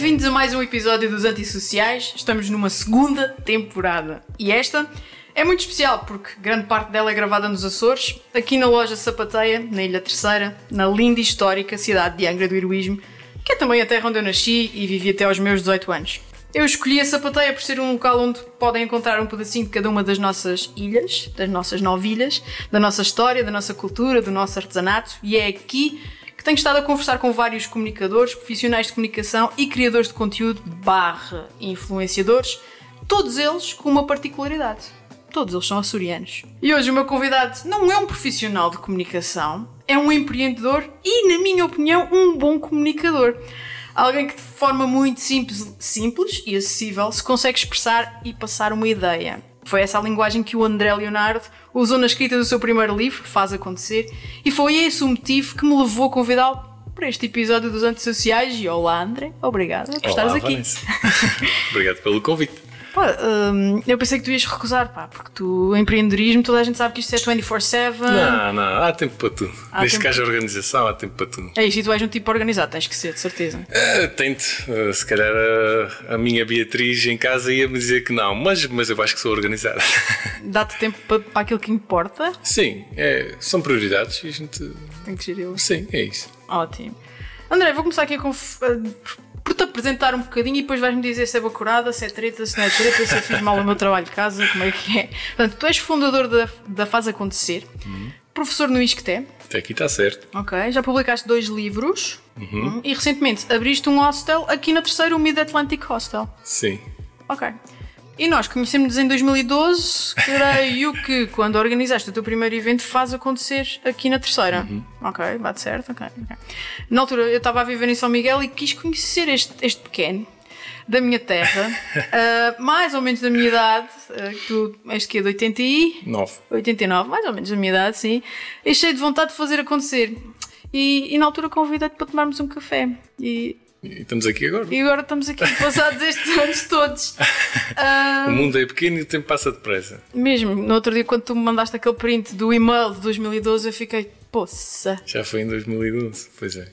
Bem-vindos a mais um episódio dos Antissociais. Estamos numa segunda temporada. E esta é muito especial porque grande parte dela é gravada nos Açores, aqui na loja Sapateia, na Ilha Terceira, na linda e histórica cidade de Angra do Heroísmo, que é também a terra onde eu nasci e vivi até aos meus 18 anos. Eu escolhi a Sapateia por ser um local onde podem encontrar um pedacinho de cada uma das nossas ilhas, das nossas novilhas, da nossa história, da nossa cultura, do nosso artesanato, e é aqui que tenho estado a conversar com vários comunicadores, profissionais de comunicação e criadores de conteúdo barra influenciadores, todos eles com uma particularidade. Todos eles são açorianos. E hoje o meu convidado não é um profissional de comunicação, é um empreendedor e, na minha opinião, um bom comunicador. Alguém que de forma muito simples, simples e acessível se consegue expressar e passar uma ideia. Foi essa a linguagem que o André Leonardo usou na escrita do seu primeiro livro, Faz Acontecer, e foi esse o motivo que me levou a convidá-lo para este episódio dos Antissociais. E olá, André, obrigada por estares aqui. Obrigado pelo convite. Hum, eu pensei que tu ias recusar, pá, porque tu, empreendedorismo, toda a gente sabe que isto é 24-7. Não, não, há tempo para tudo. Há Desde tempo... que haja organização, há tempo para tudo. É isso, e tu és um tipo organizado, tens que ser, de certeza. Uh, tento. Uh, se calhar a, a, minha Beatriz em casa ia-me dizer que não, mas, mas eu acho que sou organizado. Dá-te tempo para, para aquilo que importa? Sim, é, são prioridades e a gente. Tem que gerir. Sim, é isso. Ótimo. André, vou começar aqui a conf por te apresentar um bocadinho e depois vais-me dizer se é bacurada, se é treta, se não é treta, se eu fiz mal o meu trabalho de casa, como é que é. Portanto, tu és fundador da, da Faz Acontecer, uhum. professor no ISCTE. Até aqui está certo. Ok, já publicaste dois livros uhum. e recentemente abriste um hostel aqui na terceira, o Mid Atlantic Hostel. Sim. Ok. E nós conhecemos-nos em 2012, creio que quando organizaste o teu primeiro evento faz acontecer aqui na terceira. Uhum. Ok, bate certo, ok. okay. Na altura eu estava a viver em São Miguel e quis conhecer este, este pequeno da minha terra, uh, mais ou menos da minha idade, uh, tu és que é de 89? 89, mais ou menos da minha idade, sim. E cheio de vontade de fazer acontecer. E, e na altura convidei-te para tomarmos um café. E e estamos aqui agora. E agora estamos aqui, passados estes anos todos. o mundo é pequeno e o tempo passa depressa. Mesmo, no outro dia, quando tu me mandaste aquele print do e-mail de 2012, eu fiquei, poça. Já foi em 2012, pois é.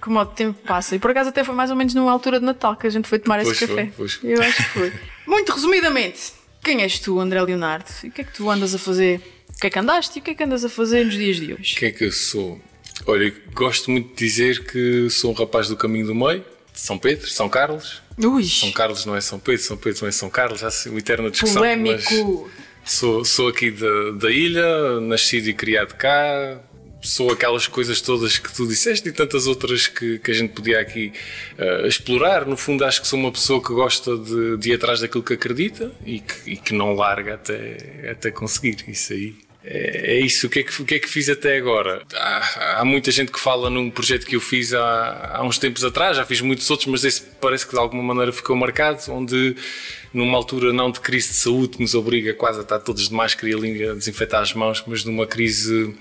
Como o tempo passa. E por acaso até foi mais ou menos numa altura de Natal que a gente foi tomar pois esse foi, café. Pois foi. Eu acho que foi. Muito resumidamente, quem és tu, André Leonardo? E o que é que tu andas a fazer? O que é que andaste e o que é que andas a fazer nos dias de hoje? O que é que eu sou? Olha, gosto muito de dizer que sou um rapaz do caminho do meio, de São Pedro, São Carlos. Ui. São Carlos não é São Pedro, São Pedro não é São Carlos, há uma eterna discussão. Polémico. Sou, sou aqui da, da ilha, nascido e criado cá, sou aquelas coisas todas que tu disseste e tantas outras que, que a gente podia aqui uh, explorar. No fundo, acho que sou uma pessoa que gosta de, de ir atrás daquilo que acredita e que, e que não larga até, até conseguir. Isso aí é, é isso. O que é que, que, é que fiz até agora? Há, há, muita gente que fala num projeto que eu fiz há, há uns tempos atrás, já fiz muitos outros, mas esse parece que de alguma maneira ficou marcado, onde numa altura não de crise de saúde que nos obriga quase a estar todos de máscara e a desinfetar as mãos, mas numa crise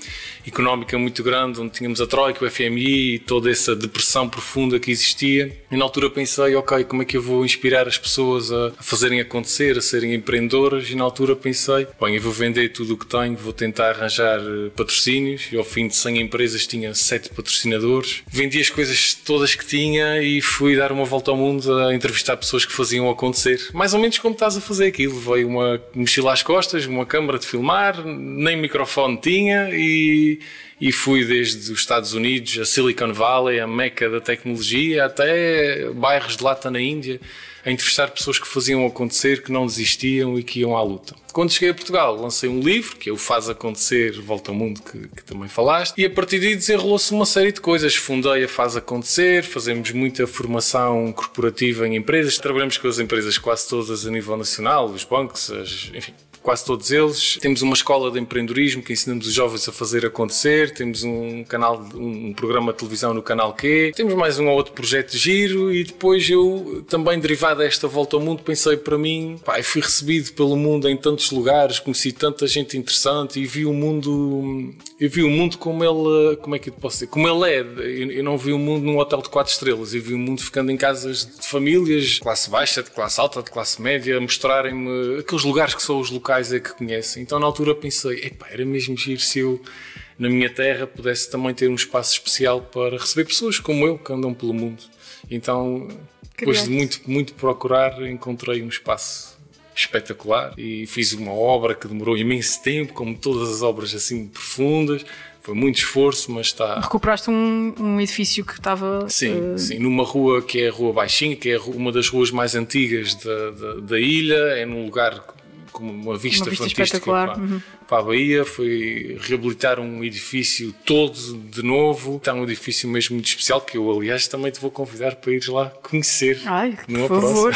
económica muito grande, onde tínhamos a Troika, o FMI e toda essa depressão profunda que existia. E na altura pensei, ok, como é que eu vou inspirar as pessoas a, fazerem acontecer, a serem empreendedoras? E na altura pensei, bem, eu vou vender tudo o que tenho, vou tentar arranjar eh, patrocínios. E ao fim de 100 empresas tinha 7 patrocinadores. Vendi as coisas todas que tinha e fui dar uma volta ao mundo a entrevistar pessoas que faziam acontecer. Mais ou menos como estás a fazer aquilo. Veio uma mochila às costas, uma câmara de filmar, nem microfone tinha e, e fui desde os Estados Unidos, a Silicon Valley, a meca da tecnologia, até bairros de Lata na Índia a entrevistar pessoas que faziam acontecer, que não desistiam e que iam à luta. Quando cheguei a Portugal, lancei um livro, que é o Faz Acontecer, Volta ao Mundo, que, que também falaste, e a partir daí desenrolou-se uma série de coisas. Fundei a Faz Acontecer, fazemos muita formação corporativa em empresas, trabalhamos com as empresas quase todas a nível nacional, os bancos, as, enfim, quase todos eles. Temos uma escola de empreendedorismo que ensinamos os jovens a fazer acontecer. Temos um canal, um programa de televisão no canal Q. Temos mais um ou outro projeto de giro e depois eu, também derivado desta volta ao mundo, pensei para mim, pá, fui recebido pelo mundo em tantos lugares, conheci tanta gente interessante e vi o mundo, eu vi o mundo como ele, como é que eu posso dizer, como ele é. Eu não vi o mundo num hotel de quatro estrelas, eu vi o mundo ficando em casas de famílias, de classe baixa, de classe alta, de classe média, mostrarem-me aqueles lugares que são os locais locais é que conhecem. Então na altura pensei, epá, era mesmo giro se eu na minha terra pudesse também ter um espaço especial para receber pessoas como eu que andam pelo mundo. Então, depois de muito, muito procurar, encontrei um espaço espetacular e fiz uma obra que demorou imenso tempo, como todas as obras assim profundas. Foi muito esforço, mas está. Recuperaste um, um edifício que estava. Sim, uh... sim, numa rua que é a Rua Baixinha, que é uma das ruas mais antigas da, da, da ilha, é num lugar com uma vista, uma vista fantástica para, uhum. para, a Bahia. Foi reabilitar um edifício todo de novo. Está um edifício mesmo muito especial que eu, aliás, também te vou convidar para ir lá conhecer. Ai, por favor.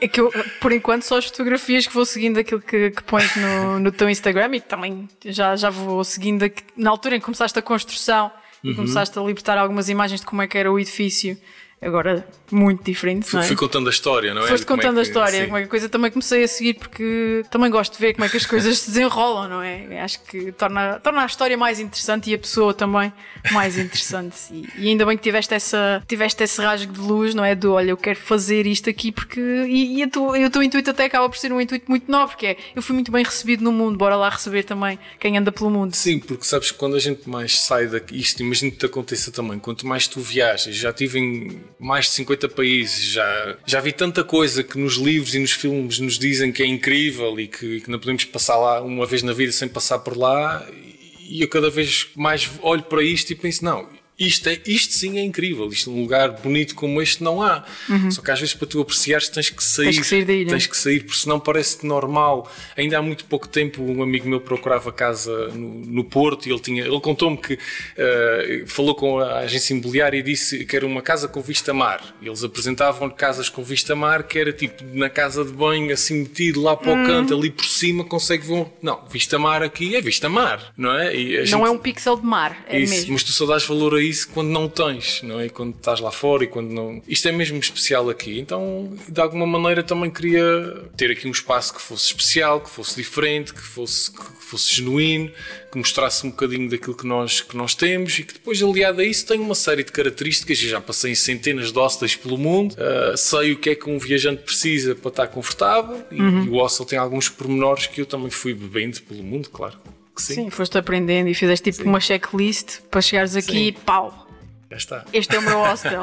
é que eu, por enquanto, só as fotografias que vou seguindo aquilo que, que pões no, no teu Instagram e também já, já vou seguindo. Aqui, na altura em que começaste a construção e uhum. começaste a libertar algumas imagens de como é que era o edifício agora muito diferente. Fui, não é? fui contando a história, não é? Foste contando é que, a história, sim. como é que a coisa também comecei a seguir porque também gosto de ver como é que as coisas se desenrolam, não é? Acho que torna, torna a história mais interessante e a pessoa também mais interessante. E, e ainda bem que tiveste, essa, tiveste esse rasgo de luz, não é? Do olha, eu quero fazer isto aqui porque. E, e, tu, e o teu intuito até acaba por ser um intuito muito nobre, porque é eu fui muito bem recebido no mundo, bora lá receber também quem anda pelo mundo. Sim, porque sabes que quando a gente mais sai daqui, isto imagino que te aconteça também, quanto mais tu viajas, já tive em mais de 50 países, já, já vi tanta coisa que nos livros e nos filmes nos dizem que é incrível e que, que não podemos passar lá uma vez na vida sem passar por lá. E eu cada vez mais olho para isto e penso: não, isto, é, isto sim é incrível. Isto um lugar bonito como este não há. Uhum. Só que às vezes para tu apreciares tens que sair. Tens que sair daí, Tens que sair, porque senão parece normal. Ainda há muito pouco tempo um amigo meu procurava casa no, no Porto e ele tinha. Ele contou-me que uh, falou com a agência imobiliária e disse que era uma casa com vista mar. Eles apresentavam casas com vista mar que era tipo na casa de banho, assim metido lá para o uhum. canto, ali por cima, consegue ver um. Não, vista mar aqui é vista mar, não é? não gente... é um pixel de mar, é Isso, mesmo. Mas tu só dás valor a isso quando não tens, não é? Quando estás lá fora e quando não. Isto é mesmo especial aqui. Então, de alguma maneira, também queria ter aqui um espaço que fosse especial, que fosse diferente, que fosse, que fosse genuíno, que mostrasse um bocadinho daquilo que nós, que nós temos e que depois, aliado a isso, tem uma série de características. Eu já passei em centenas de hostels pelo mundo, uh, sei o que é que um viajante precisa para estar confortável e, uhum. e o hostel tem alguns pormenores que eu também fui bebendo pelo mundo, claro. Sim. sim. foste aprendendo e fizeste tipo sim. uma checklist para chegares aqui sim. e pau. Já está. Este é o meu hostel.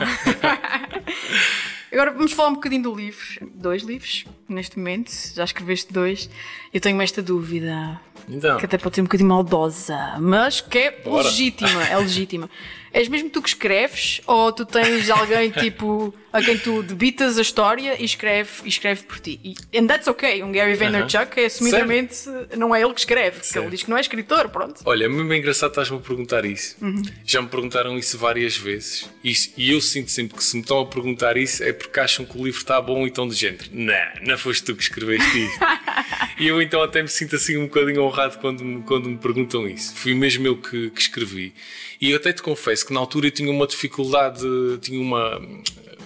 Agora vamos falar um bocadinho do livro. Dois livros, neste momento. Já escreveste dois. Eu tenho esta dúvida. Então. Que até pode ser um bocadinho maldosa, mas que é Bora. legítima. É legítima. És mesmo tu que escreves ou tu tens alguém tipo a quem tu debitas a história e escreve, e escreve por ti? E, and that's okay. Um Gary Vaynerchuk uh -huh. é assumidamente não é ele que escreve, porque ele diz que não é escritor, pronto. Olha, é mesmo engraçado estás-me a perguntar isso. Uhum. Já me perguntaram isso várias vezes e, e eu sinto sempre que se me estão a perguntar isso é porque acham que o livro está bom e estão de género. Não, não foste tu que escreveste isso. e eu então até me sinto assim um bocadinho honrado quando me, quando me perguntam isso. Fui mesmo eu que, que escrevi. E eu até te confesso que na altura eu tinha uma dificuldade, tinha uma.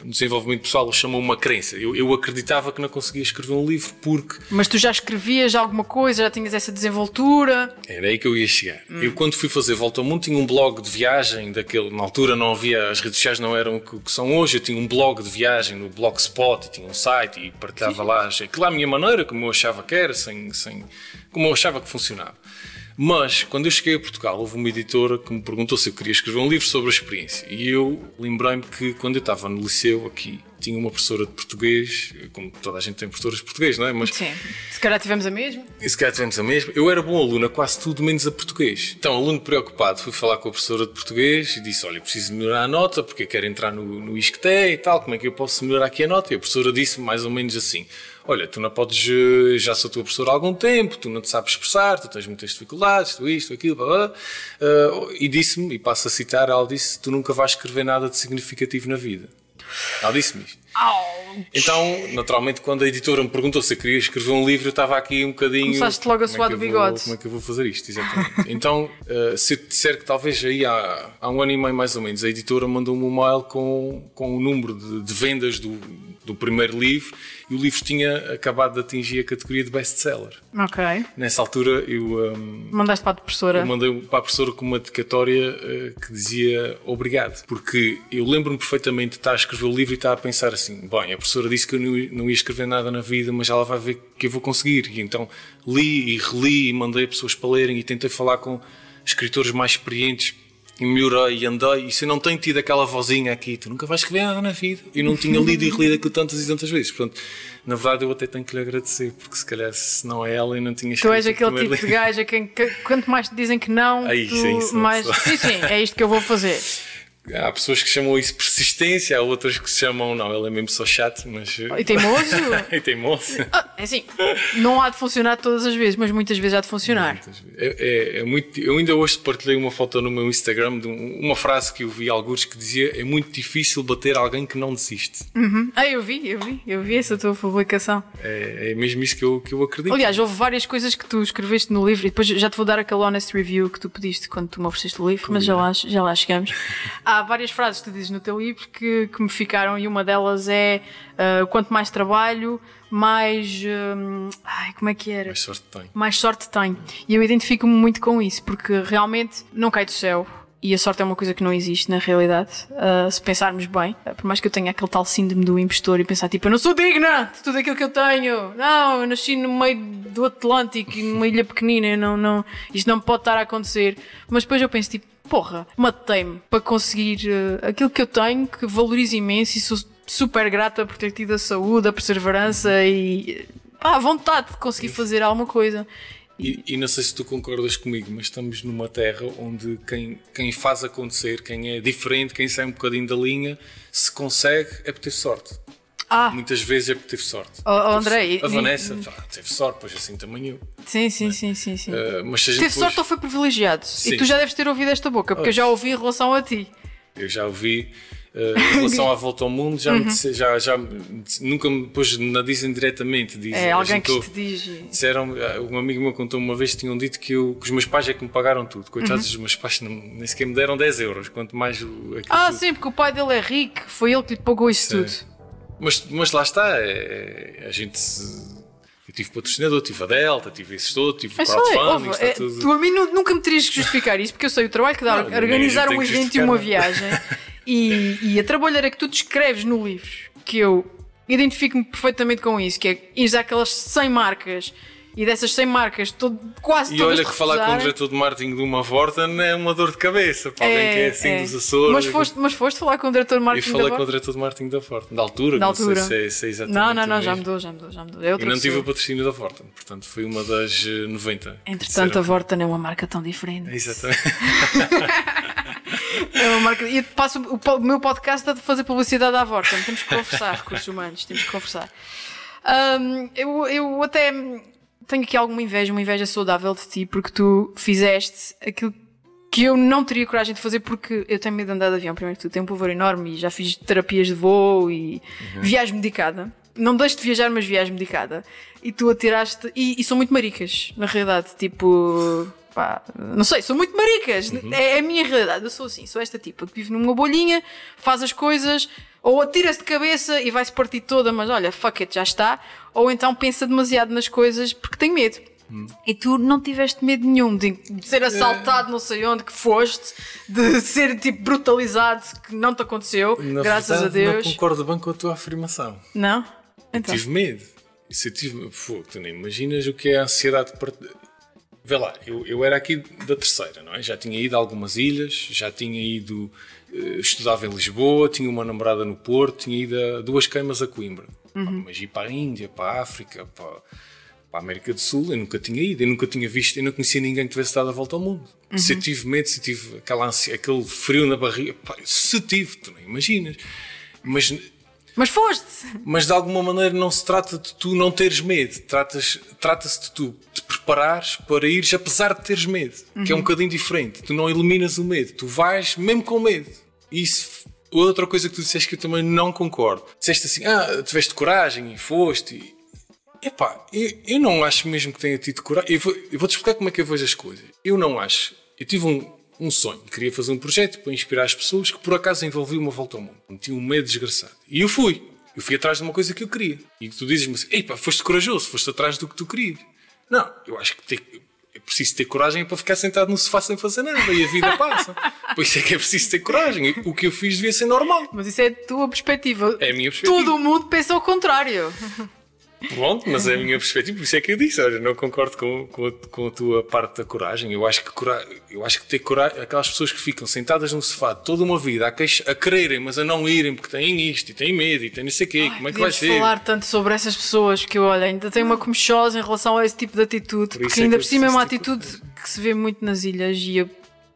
Desenvolvimento pessoal, chamam uma crença. Eu, eu acreditava que não conseguia escrever um livro porque. Mas tu já escrevias alguma coisa, já tinhas essa desenvoltura? Era aí que eu ia chegar. Hum. Eu, quando fui fazer Volta ao Mundo, tinha um blog de viagem, daquele. Na altura não havia. As redes sociais não eram o que, que são hoje. Eu tinha um blog de viagem no Blogspot, tinha um site e partilhava Sim. lá. Aquilo à minha maneira, como eu achava que era, sem, sem, como eu achava que funcionava. Mas, quando eu cheguei a Portugal, houve uma editora que me perguntou se eu queria escrever um livro sobre a experiência. E eu lembrei-me que, quando eu estava no liceu, aqui, tinha uma professora de português, como toda a gente tem professoras de português, não é? Mas, Sim. Se calhar tivemos a mesma. Se calhar tivemos a mesma. Eu era bom aluno a quase tudo, menos a português. Então, aluno preocupado, fui falar com a professora de português e disse: Olha, preciso melhorar a nota porque quero entrar no, no ISCTE e tal, como é que eu posso melhorar aqui a nota? E a professora disse mais ou menos assim olha, tu não podes, eh, já sou tua professora há algum tempo, tu não te sabes expressar, tu tens muitas dificuldades, tu isto, aquilo, blá, blá. Uh, e disse-me, e passo a citar, ela disse, tu nunca vais escrever nada de significativo na vida. Ela disse-me isto. Então, naturalmente, quando a editora me perguntou se eu queria escrever um livro, eu estava aqui um bocadinho. Começaste logo a é suar do bigode. Como é que eu vou fazer isto? Exatamente. então, uh, se eu te disser que talvez aí há, há um ano e meio mais ou menos, a editora mandou-me um mail com, com o número de, de vendas do, do primeiro livro e o livro tinha acabado de atingir a categoria de best-seller. Ok. Nessa altura eu. Um, Mandaste para a professora? Eu mandei para a professora com uma dedicatória uh, que dizia obrigado. Porque eu lembro-me perfeitamente de estar a escrever o livro e estar a pensar assim: bem, a professora disse que eu não ia escrever nada na vida, mas ela vai ver que eu vou conseguir. E então li e reli e mandei pessoas para lerem e tentei falar com escritores mais experientes e melhorei e andei. E se eu não tenho tido aquela vozinha aqui, tu nunca vais escrever nada na vida. E não tinha lido e relido aquilo tantas e tantas vezes. Portanto, na verdade, eu até tenho que lhe agradecer, porque se calhar se não é ela, eu não tinha escrito. Tu és aquele tipo de livro. gajo a quem que- quanto mais te dizem que não, Aí, tu sim, mais. Sim, sim, é isto que eu vou fazer. Há pessoas que chamam isso persistência, há outras que se chamam, não, ele é mesmo só chato, mas. E teimoso? e teimoso. Ah, é assim, não há de funcionar todas as vezes, mas muitas vezes há de funcionar. É, é- é muito, eu ainda hoje partilhei uma foto no meu Instagram de um- uma frase que eu vi alguns que dizia é muito difícil bater alguém que não desiste. Ah, eu vi, eu vi, eu vi essa tua publicação. É, é mesmo isso que eu, que eu acredito. Aliás, houve várias coisas que tu escreveste no livro e depois já te vou dar aquele honest review que tu pediste quando tu me ofereceste o livro, mas já lá, já lá chegamos. Há várias frases que tu dizes no teu livro que, que me ficaram e uma delas é ah, quanto mais trabalho, mais. hum, ai, como é que era? mais sorte tem. mais sorte tenho. E eu identifico-me muito com isso, porque realmente não cai do céu. E a sorte é uma coisa que não existe na realidade, ah, se pensarmos bem. Por mais que eu tenha aquele tal síndrome do impostor e pensar tipo, eu não sou digna de tudo aquilo que eu tenho. Não, eu nasci no meio do Atlântico numa ilha pequenina, não, não, isto não pode estar a acontecer. Mas depois eu penso tipo, porra, matei-me para conseguir ah, aquilo que eu tenho, que valorizo imenso e sou super grata por ter tido a saúde, a perseverança e pá, a vontade de conseguir fazer alguma coisa. E, e não sei se tu concordas comigo, mas estamos numa terra onde quem, quem faz acontecer, quem é diferente, quem sai um bocadinho da linha, se consegue é por ter sorte. Ah, Muitas vezes é por ter sorte. Oh, oh, André, a e- Vanessa ah, teve sorte, pois assim também eu. sim, sim, sim, sim, sim. Ah, mas Teve depois- sorte ou foi privilegiado? Sim. E tu já deves ter ouvido esta boca, porque eu já ouvi em relação a ti. Eu já ouvi uh, em relação à volta ao mundo, já, Uhum. disse- já, já nunca me depois não dizem diretamente. Dizem, É alguém que te diz. Disseram, ah, um amigo meu contou uma vez que tinham dito que, eu, que os meus pais é que me pagaram tudo. Coitados dos meus pais, não, nem sequer me deram 10 euros, quanto mais o, Ah, tudo. sim, porque o pai dele é rico, foi ele que lhe pagou isso Sim. tudo. Mas, mas lá está, é- é- a gente. se- Eu tive patrocinador, tive a Delta, tive esses todos, tive Eu sei, crowdfunding, ouve, está é, tudo. tu a mim nu- nunca me terias que justificar isso, porque eu sei o trabalho que dá Não, organizar um evento e uma viagem e, e a trabalhar que tu descreves no livro, que eu identifico-me perfeitamente com isso, que é ir àquelas 100 marcas e dessas 100 marcas todo, quase E todas olha que falar com o diretor de marketing de uma Vorten é uma dor de cabeça para alguém que é assim é. dos Açores. Mas foste, mas foste falar com o diretor de Eu marketing falei da com o Vorten? diretor de marketing da Forte, da altura, Da não altura. sei se é, se é exatamente Não, não, não, já mudou, já mudou, já mudou. É Eu não tive o patrocínio da Forte, portanto foi uma das eh, 90. que Entretanto, a Vorten é uma marca tão diferente. Exatamente. É uma marca... E passo o, meu podcast a fazer publicidade à Vorten. Temos que conversar, recursos humanos, temos que conversar. Ahm, eu, eu até tenho aqui alguma inveja, uma inveja saudável de ti, porque tu fizeste aquilo que eu não teria coragem de fazer porque eu tenho medo de andar de avião. Primeiro que tudo, tenho um pavor enorme e já fiz terapias de voo e viagem medicada. Não deixo de viajar, mas viagem medicada. E tu atiraste. E, e são muito maricas, na realidade. Tipo. Pá, não sei, são muito maricas. É, é a minha realidade. Eu sou assim, sou esta tipo que vive numa bolhinha, faz as coisas, ou atira-se de cabeça e vai-se partir toda, mas olha, fuck it, já está. Ou então pensa demasiado nas coisas porque tem medo. E tu não tiveste medo nenhum de, ser assaltado, não sei onde que foste, de ser tipo brutalizado, que não te aconteceu, Na graças verdade, a Deus. Não concordo bem com a tua afirmação. Não? Então. Tive medo. Isso eu tive. Tu nem imaginas o que é a ansiedade de part... Vê lá, eu, eu era aqui da terceira, não é? Já tinha ido a algumas ilhas, já tinha ido. Eh, estudava em Lisboa, tinha uma namorada no Porto, tinha ido a duas queimas a Coimbra. Pá, Mas ir para a Índia, para a África, para, para a América do Sul, eu nunca tinha ido, eu nunca tinha visto, eu não conhecia ninguém que tivesse dado a volta ao mundo. Se eu tive medo, se eu tive aquela ansia, aquele frio na barriga, pá, se tive, tu não imaginas. Mas Mas foste! mas de alguma maneira não se trata de tu não teres medo, tratas- trata-se de tu te preparares para ires apesar de teres medo, que é um bocadinho diferente. Tu não eliminas o medo, tu vais mesmo com medo. Isso, outra coisa que tu disseste que eu também não concordo. Disseste assim, ah, tiveste coragem e foste. E... Epá, eu, eu não acho mesmo que tenha tido coragem. Eu vou- vou-te explicar como é que eu vejo as coisas. Eu não acho. Eu tive um, um sonho, queria fazer um projeto para inspirar as pessoas que por acaso envolvia uma volta ao mundo. Tinha um medo desgraçado. E eu fui. Eu fui atrás de uma coisa que eu queria. E tu dizes-me assim: Ei pá, foste corajoso, foste atrás do que tu querias. Não, eu acho que ter- é preciso ter coragem para ficar sentado no sofá sem fazer nada e a vida passa. Por isso é que é preciso ter coragem. O que eu fiz devia ser normal. Mas isso é a tua perspectiva. É a minha perspectiva. Todo o mundo pensa o contrário. Pronto, mas é a minha perspectiva, por isso é que eu disse, olha, não concordo com, com, a, com a tua parte da coragem. Eu acho que, cora, eu acho que ter coragem, aquelas pessoas que ficam sentadas no sofá toda uma vida a, queixa, a quererem, mas a não irem porque têm isto e têm medo e têm não sei o quê, Ai, como é que vai ser? falar tanto sobre essas pessoas que eu, olha, ainda tenho uma comichosa em relação a esse tipo de atitude, por porque é ainda por cima é uma atitude que se vê muito nas ilhas e eu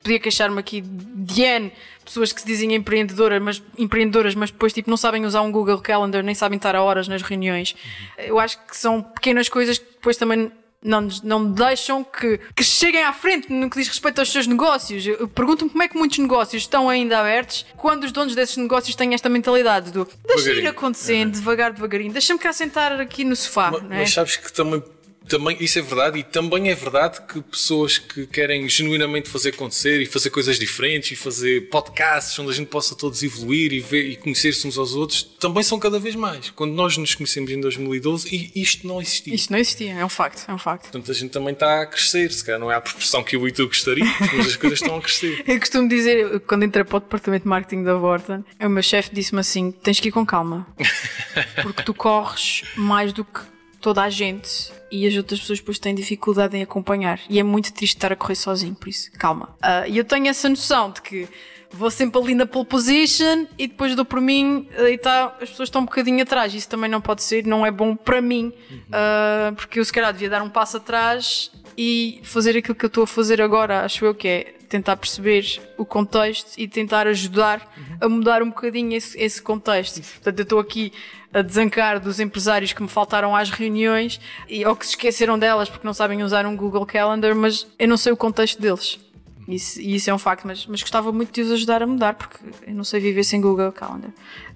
podia queixar-me aqui de N, pessoas que se dizem empreendedoras, mas, empreendedoras, mas depois tipo, não sabem usar um Google Calendar, nem sabem estar a horas nas reuniões. Eu acho que são pequenas coisas que depois também não, não deixam que, que cheguem à frente no que diz respeito aos seus negócios. Pergunto-me como é que muitos negócios estão ainda abertos quando os donos desses negócios têm esta mentalidade do deixa ir acontecendo, uhum. devagar, devagarinho, deixa-me cá sentar aqui no sofá. Mas, é? mas sabes que também também isso é verdade e também é verdade que pessoas que querem genuinamente fazer acontecer e fazer coisas diferentes e fazer podcasts onde a gente possa todos evoluir e, ver, e conhecer-se uns aos outros também são cada vez mais. Quando nós nos conhecemos em 2012 isto não existia. Isto não existia, é um facto, é um facto. Portanto a gente também está a crescer, se calhar não é a proporção que eu e tu gostaríamos, mas as coisas estão a crescer. eu costumo dizer, quando entrei para o departamento de marketing da Vorten, o meu chefe disse-me assim, tens que ir com calma, porque tu corres mais do que toda a gente e as outras pessoas depois têm dificuldade em acompanhar. E é muito triste estar a correr sozinho, por isso, calma. Uh, e eu tenho essa noção de que vou sempre ali na pole position e depois dou por mim e tá, as pessoas estão um bocadinho atrás. Isso também não pode ser, não é bom para mim, uh, porque eu se calhar devia dar um passo atrás e fazer aquilo que eu estou a fazer agora, acho eu que é tentar perceber o contexto e tentar ajudar uhum. a mudar um bocadinho esse, esse contexto. Isso. Portanto, eu estou aqui a desancar dos empresários que me faltaram às reuniões e, ou que se esqueceram delas porque não sabem usar um Google Calendar, mas eu não sei o contexto deles. Isso, e isso é um facto, mas, mas gostava muito de os ajudar a mudar, porque eu não sei viver sem Google Calendar.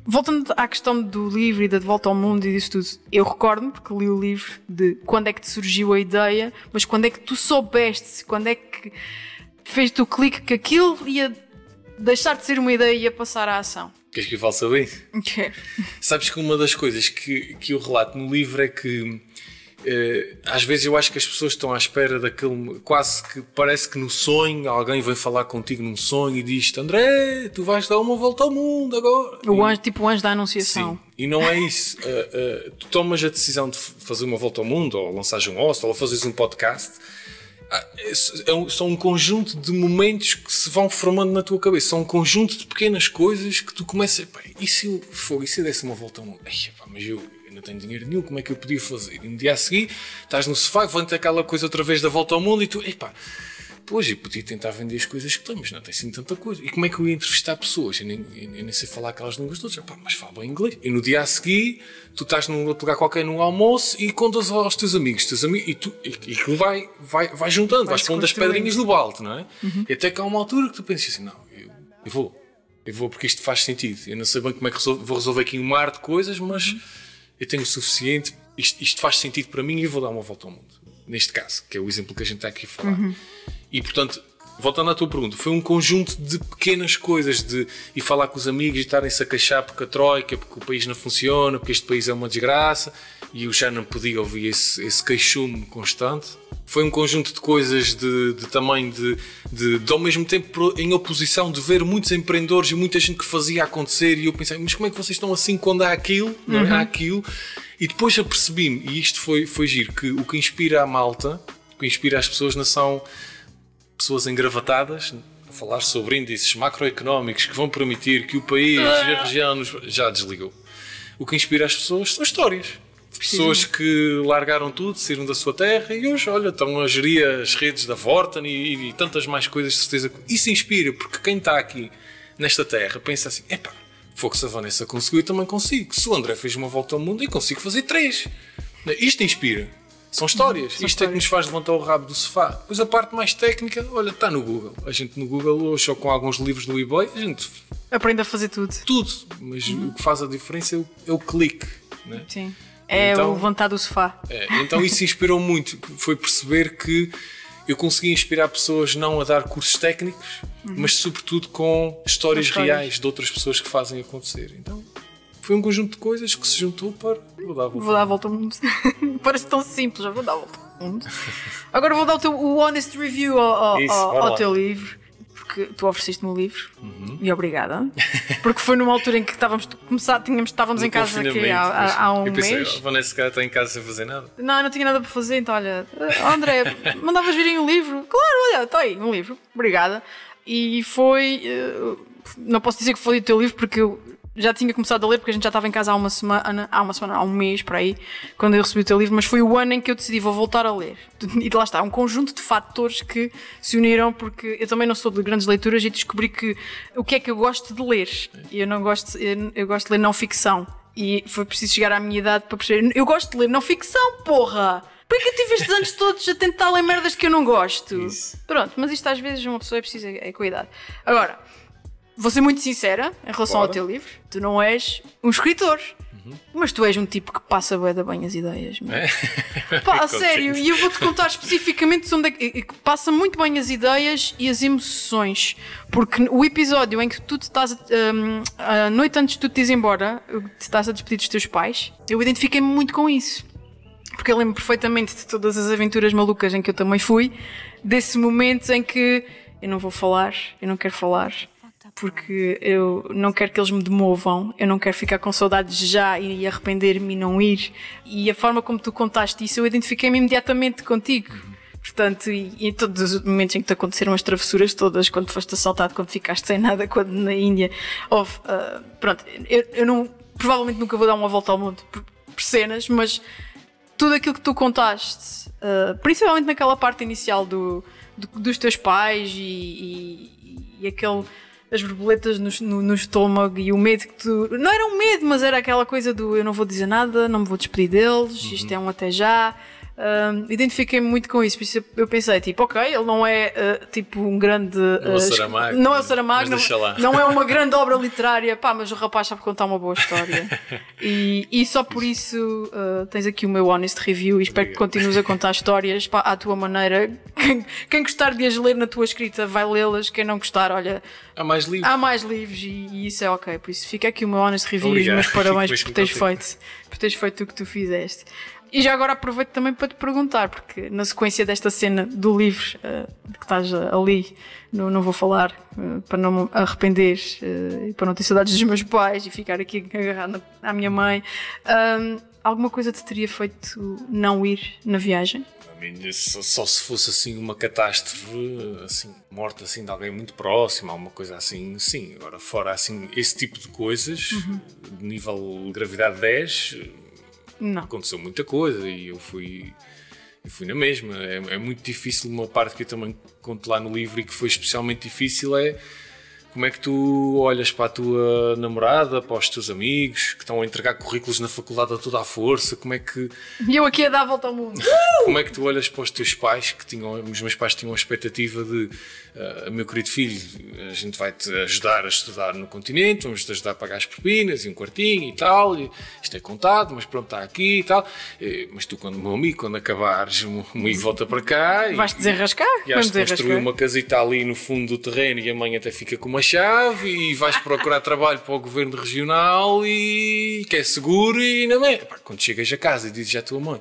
Voltando à questão do livro e da de volta ao mundo e disso tudo, eu recordo-me, porque li o livro, de quando é que te surgiu a ideia, mas quando é que tu soubeste, quando é que fez-te o clique que aquilo ia deixar de ser uma ideia e ia passar à ação. Queres que eu fale sobre isso? Quero. Sabes que uma das coisas que, que eu relato no livro é que às vezes eu acho que as pessoas estão à espera daquele. quase que parece que no sonho alguém vem falar contigo num sonho e diz-te: André, tu vais dar uma volta ao mundo agora. O anjo, tipo o anjo da anunciação. Sim, e não é isso. Uh, uh, tu tomas a decisão de fazer uma volta ao mundo, ou lançares um hostel, ou fazeres um podcast são um conjunto de momentos que se vão formando na tua cabeça. São um conjunto de pequenas coisas que tu começas a. E se eu for, e se eu desse uma volta ao mundo? Ai, pá, mas eu, eu não tenho dinheiro nenhum, como é que eu podia fazer? E no dia a seguir estás no sofá, levanta aquela coisa outra vez da volta ao mundo e tu, epá, Pois, eu podia tentar vender as coisas que tenho, mas não tem assim tanta coisa. E como é que eu ia entrevistar pessoas? Eu nem, eu nem sei falar aquelas línguas todas. Pá, mas bem inglês. E no dia a seguir, tu estás num lugar qualquer num almoço e contas aos teus amigos. Teus amigos e, tu, e, e aquilo vai, vai, vai juntando, vais pondo as pedrinhas do balde, não é? Uhum. E até que há uma altura que tu pensas assim: não, eu, eu vou. Eu vou porque isto faz sentido. Eu não sei bem como é que resolvo, vou resolver aqui um mar de coisas, mas uhum. eu tenho o suficiente. Isto, isto, faz sentido para mim e vou dar uma volta ao mundo. Neste caso, que é o exemplo que a gente está aqui a falar. Uhum. E portanto, voltando à tua pergunta, foi um conjunto de pequenas coisas, de ir falar com os amigos e estarem-se a queixar porque a Troika, porque o país não funciona, porque este país é uma desgraça, e eu já não podia ouvir esse, esse queixume constante. Foi um conjunto de coisas de, de também de, de, de, ao mesmo tempo em oposição de ver muitos empreendedores e muita gente que fazia acontecer e eu pensei, mas como é que vocês estão assim quando há aquilo, não é? Uhum. Há aquilo. E depois apercebi-me, e isto foi, foi giro, que o que inspira a malta, o que inspira as pessoas não são pessoas engravatadas a falar sobre índices macroeconómicos que vão permitir que o país e a região já desligou. O que inspira as pessoas são histórias. Pessoas que largaram tudo, saíram da sua terra e hoje, olha, estão a gerir as redes da Vorten e, e tantas mais coisas, de certeza. Isso inspira, porque quem está aqui nesta terra pensa assim: epá, foi que se a Vanessa conseguiu, eu também consigo. Se o André fez uma volta ao mundo, eu consigo fazer três. Isto inspira. São histórias. São Isto histórias. é que nos faz levantar o rabo do sofá. Pois a parte mais técnica, olha, está no Google. A gente no Google, ou só com alguns livros do eBay, a gente aprende a fazer tudo. Tudo. Mas uhum. o que faz a diferença é o, é o clique. Né? Sim. É então, o levantar do sofá. É, então isso inspirou muito. Foi perceber que eu consegui inspirar pessoas não a dar cursos técnicos, uhum. mas sobretudo com histórias, histórias reais de outras pessoas que fazem acontecer. Então foi um conjunto de coisas que se juntou para. Vou dar a volta, vou dar a volta ao mundo. Parece tão simples, já vou dar a volta ao mundo. Agora vou dar o, teu, o honest review ao, ao, Isso, ao, ao teu livro. porque tu ofereceste-me o livro e obrigada. Porque foi numa altura em que estávamos começar, tínhamos, estávamos No em casa aqui há, há, há um eu pensei, mês. "Oh, Vanessa, cara, está em casa sem fazer nada. Não, eu não tinha nada para fazer, então olha, "Oh, André, mandavas virem um livro? Claro, olha, está aí, um livro, obrigada. E foi. eh, não posso dizer que foi o teu livro porque eu já tinha começado a ler, porque a gente já estava em casa há uma semana, há uma semana, há um mês para aí, quando eu recebi o teu livro, mas foi o ano em que eu decidi, vou voltar a ler. E lá está, um conjunto de fatores que se uniram, porque eu também não sou de grandes leituras e descobri que o que é que eu gosto de ler. E eu não gosto, eu, eu gosto de ler não ficção. E foi preciso chegar à minha idade para perceber. Eu gosto de ler não ficção, porra! Por que eu tive estes anos todos a tentar ler merdas que eu não gosto? Isso. Pronto, mas isto às vezes uma pessoa é preciso é, é cuidar. Agora, vou ser muito sincera em relação ao teu livro. Tu não és um escritor. Mas tu és um tipo que passa bué da bem as ideias, meu. É? Pá, a sério, e eu vou-te contar especificamente de onde é que, passa muito bem as ideias e as emoções. Porque o episódio em que tu te estás a, hum, a noite antes de tu te ires embora, te estás a despedir dos teus pais, eu identifiquei-me muito com isso. Porque eu lembro perfeitamente de todas as aventuras malucas em que eu também fui, desse momento em que eu não vou falar, eu não quero falar, porque eu não quero que eles me demovam, eu não quero ficar com saudades já e arrepender-me e não ir. E a forma como tu contaste isso, eu identifiquei-me imediatamente contigo. Portanto, e, e em todos os momentos em que te aconteceram as travessuras todas, quando foste assaltado, quando ficaste sem nada, quando na Índia, houve. ah, pronto, eu, eu não, provavelmente nunca vou dar uma volta ao mundo por, por cenas, mas tudo aquilo que tu contaste, uh, principalmente naquela parte inicial do, do- dos teus pais e, e, e aquele. As borboletas no, no- no estômago e o medo que tu. Não era um medo, mas era aquela coisa do eu não vou dizer nada, não me vou despedir deles, isto é um até já. Um, Identifiquei-me muito com isso, por isso eu pensei, tipo, ok, ele não é uh, tipo um grande. Não é o uh, Saramago, não é o Saramago, deixa lá. não, não é uma grande obra literária, pá, mas o rapaz sabe contar uma boa história. E, e só por isso uh, tens aqui o meu honest review e espero que Obrigado. continues a contar histórias pá, à tua maneira. Quem, quem gostar de as ler na tua escrita vai lê-las, quem não gostar, olha, Há mais livros. há mais livros e, e isso é ok. Por isso fica aqui o meu honest review e os Obrigado. meus parabéns por teres feito, por teres feito o que tu fizeste. E já agora aproveito também para te perguntar, porque na sequência desta cena do livro eh, que estás ali, não, não vou falar eh, para não me arrepender eh, e para não ter saudades dos meus pais e ficar aqui agarrado à minha mãe, alguma coisa te teria feito não ir na viagem? Só, se fosse assim uma catástrofe, assim, morte assim de alguém muito próximo, alguma coisa assim, sim. Agora, fora assim, esse tipo de coisas, Uhum. de nível gravidade 10, Não. aconteceu muita coisa e eu fui, eu fui na mesma. É, é muito difícil, uma parte que eu também conto lá no livro e que foi especialmente difícil é como é que tu olhas para a tua namorada, para os teus amigos que estão a entregar currículos na faculdade a toda a força, como é que E eu aqui a dar a volta ao mundo. como é que tu olhas para os teus pais, que tinham, os meus pais tinham a expectativa de, ah, meu querido filho, a gente vai-te ajudar a estudar no continente, vamos-te ajudar a pagar as propinas e um quartinho e tal, e isto é contado, mas pronto, está aqui e tal. Eh, Mas tu, quando, meu amigo, quando acabares, o meu amigo volta para cá e, Vais-te desenrascar? e de construir uma casita ali no fundo do terreno e a mãe até fica com uma chave e vais procurar trabalho para o governo regional e que é seguro e não é. Pá, Quando chegas a casa e dizes à tua mãe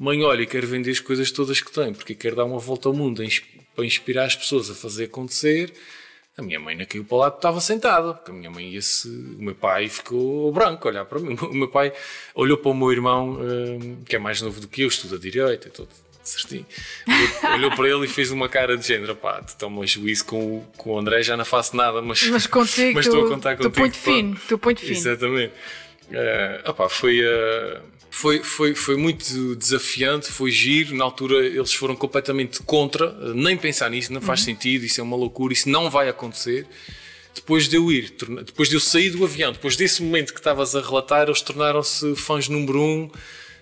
mãe, olha, quero vender as coisas todas que tenho porque quero dar uma volta ao mundo para inspirar as pessoas a fazer acontecer. A minha mãe naquele para o lado estava sentada, porque a minha mãe ia-se. O meu pai ficou branco a olhar para mim. O meu pai olhou para o meu irmão, hum, que é mais novo do que eu, estuda Direito, é todo certinho. Olhou, para ele e fez uma cara de género: pá, tu toma juízo com, o- com o André, já não faço nada, mas, Mas contigo, mas estou a tu- contar tu contigo. põe-te pá. fino, tu põe-te fino. Exatamente. Eh, opá, foi, eh, foi, foi, foi muito desafiante, foi giro. Na altura eles foram completamente contra, eh, nem pensar nisso, não Uhum. faz sentido, isso é uma loucura, isso não vai acontecer. Depois de eu ir, depois de eu sair do avião, depois desse momento que estavas a relatar, eles tornaram-se fãs número um.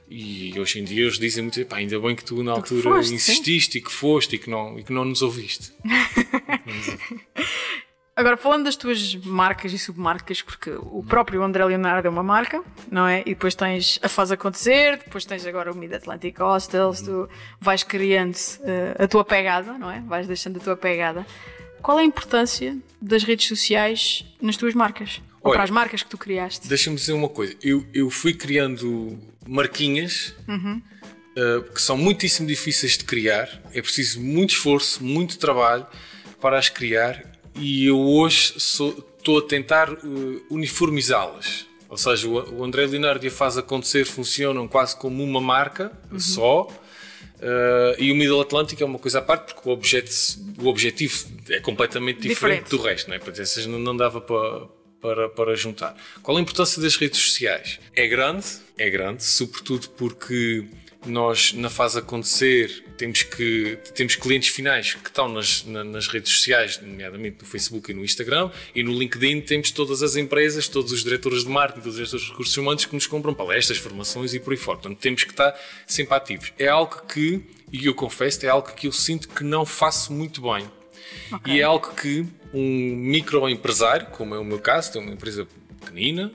E hoje em dia eles dizem muito, pá, ainda bem que tu na altura foste, sim. insististe e que foste e que não, e que não nos ouviste. Agora, falando das tuas marcas e submarcas, porque o próprio André Leonardo é uma marca, não é? E depois tens a Faz Acontecer, depois tens agora o Mid Atlantic Hostels, tu vais criando eh, a tua pegada, não é? Vais deixando a tua pegada. Qual é a importância das redes sociais nas tuas marcas? Ou Olha, para as marcas que tu criaste? Deixa-me dizer uma coisa. Eu, eu fui criando marquinhas uh, que são muitíssimo difíceis de criar. É preciso muito esforço, muito trabalho para as criar. E eu hoje estou a tentar uh, uniformizá-las. Ou seja, o, André Leonardo e a Faz Acontecer funcionam quase como uma marca uhum. só. Uh, e o Middle Atlântico é uma coisa à parte porque o, objeto, o objetivo é completamente diferente, diferente. do resto, não é? Portanto, essas não, não dava para, para, para juntar. Qual a importância das redes sociais? É grande, é grande, sobretudo porque nós, na fase acontecer, temos, que, temos clientes finais que estão nas, nas redes sociais, nomeadamente no Facebook e no Instagram, e no LinkedIn temos todas as empresas, todos os diretores de marketing, todos os diretores de recursos humanos que nos compram palestras, formações e por aí fora. Portanto, temos que estar sempre ativos. É algo que, e eu confesso, é algo que eu sinto que não faço muito bem. Okay. E é algo que um microempresário, como é o meu caso, tem uma empresa pequenina,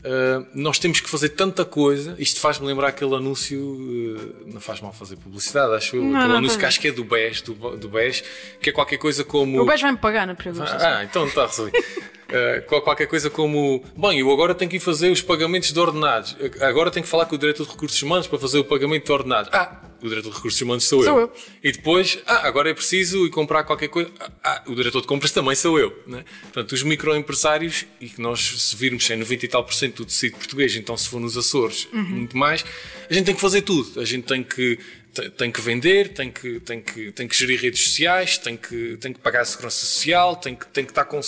Uh, nós temos que fazer tanta coisa. Isto faz-me lembrar aquele anúncio. Uh, não faz mal fazer publicidade, acho eu. Não, aquele não, anúncio que acho que é do BES, do, do BES, que é qualquer coisa como. O BES vai-me pagar na pergunta. Ah, ah, então está resolvido. uh, qualquer coisa como. Bem, eu agora tenho que ir fazer os pagamentos de ordenados. Agora tenho que falar com o diretor de recursos humanos para fazer o pagamento de ordenados. Ah, o diretor de recursos humanos sou, sou eu. eu. E depois, ah, agora é preciso ir comprar qualquer coisa. Ah, o diretor de compras também sou eu. Né? Portanto, os microempresários, e que nós, se virmos, é 90 e tal por cento do tecido português, então se for nos Açores, uhum. muito mais, a gente tem que fazer tudo. A gente tem que tem que vender, tem que, tem que, tem que gerir redes sociais, tem que, tem que pagar a segurança social, tem que, tem que estar com,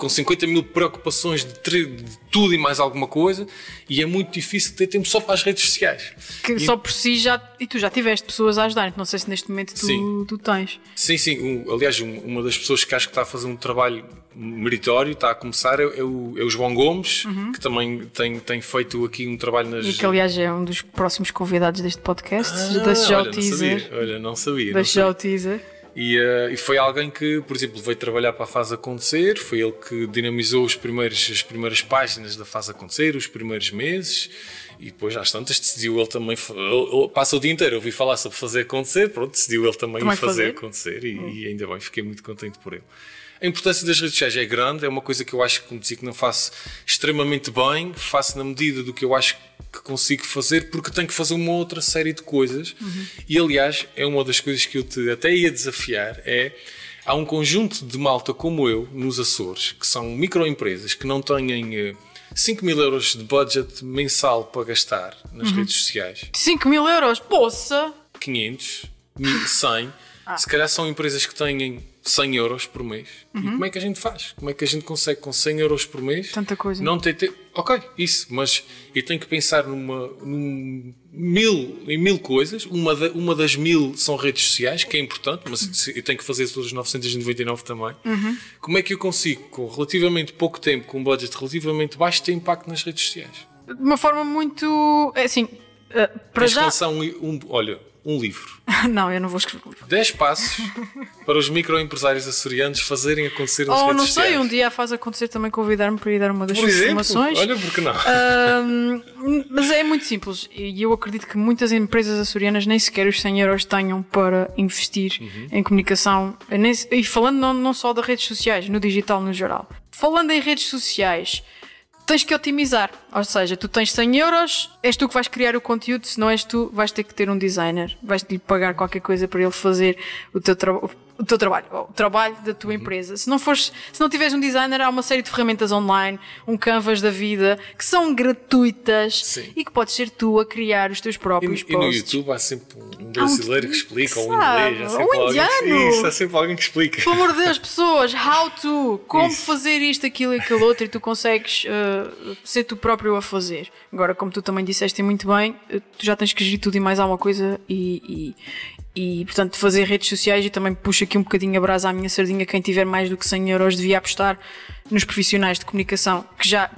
com 50 mil preocupações de, de, tudo e mais alguma coisa e é muito difícil ter tempo só para as redes sociais. Que e, só por si já. E tu já tiveste pessoas a ajudar, não sei se neste momento tu, tu tens. Sim, sim. Um, aliás, uma das pessoas que acho que está a fazer um trabalho meritório, está a começar, é, é, o, é o João Gomes, uhum. que também tem, tem feito aqui um trabalho nas. E que aliás é um dos próximos convidados deste podcast. Ah, Deixa já o teaser. Sabia. Olha, não sabia. Deixa já o teaser. E, uh, e, foi alguém que, por exemplo, veio trabalhar para a Fase Acontecer, foi ele que dinamizou os primeiros, as primeiras páginas da Fase Acontecer, os primeiros meses, e depois às tantas decidiu ele também, ele, passa o dia inteiro a ouvir falar sobre fazer acontecer, pronto, decidiu ele também, também fazer, fazer, acontecer, e, hum. e ainda bem, fiquei muito contente por ele. A importância das redes sociais é grande, é uma coisa que eu acho, como dizia, que não faço extremamente bem, faço na medida do que eu acho que consigo fazer, porque tenho que fazer uma outra série de coisas. Uhum. E aliás, é uma das coisas que eu te até ia desafiar: é há um conjunto de malta como eu nos Açores, que são microempresas que não têm. 5 eh, mil euros de budget mensal para gastar nas uhum. redes sociais. 5 mil euros? Poça! 500, 100. Ah. Se calhar são empresas que têm 100 euros por mês. Uhum. E como é que a gente faz? Como é que a gente consegue com 100 euros por mês? Tanta coisa. Não ter tempo. Ok, isso, mas eu tenho que pensar numa, num mil, em mil coisas. Uma, da, uma das mil são redes sociais, que é importante, mas uhum. eu tenho que fazer todas as 999 também. Uhum. Como é que eu consigo, com relativamente pouco tempo, com um budget relativamente baixo, ter impacto nas redes sociais? De uma forma muito. É assim. Uh, para Tens já... um, um, olha, um livro. não, eu não vou escrever um livro. 10 passos para os microempresários açorianos fazerem acontecer nas oh, redes não sei, sociais. um dia faz acontecer também convidar-me para ir dar uma das Por exemplo? formações. Olha, porque não? Um, mas é muito simples e eu acredito que muitas empresas açorianas nem sequer os 100 euros tenham para investir uhum. em comunicação. E falando não, não só das redes sociais, no digital no geral. Falando em redes sociais, tens que otimizar. Ou seja, tu tens 100 euros, és tu que vais criar o conteúdo, se não és tu, vais ter que ter um designer, vais-te lhe pagar qualquer coisa para ele fazer o teu trabalho o teu trabalho, o trabalho da tua empresa. Se não fores, se não tiveres um designer, há uma série de ferramentas online, um canvas da vida, que são gratuitas Sim. e que podes ser tu a criar os teus próprios e, posts. E no YouTube há sempre um brasileiro que explica, ou um inglês, há sempre um indiano. Isso, há sempre alguém que explica. Pelo amor de Deus, pessoas, how to, como isso. fazer isto, aquilo e aquilo outro, e tu consegues uh, ser tu próprio a fazer. Agora, como tu também disseste muito bem, uh, tu já tens que gerir tudo e mais alguma coisa e, e portanto fazer redes sociais e também puxo aqui um bocadinho a brasa à minha sardinha. Quem tiver mais do que 100 euros devia apostar nos profissionais de comunicação que já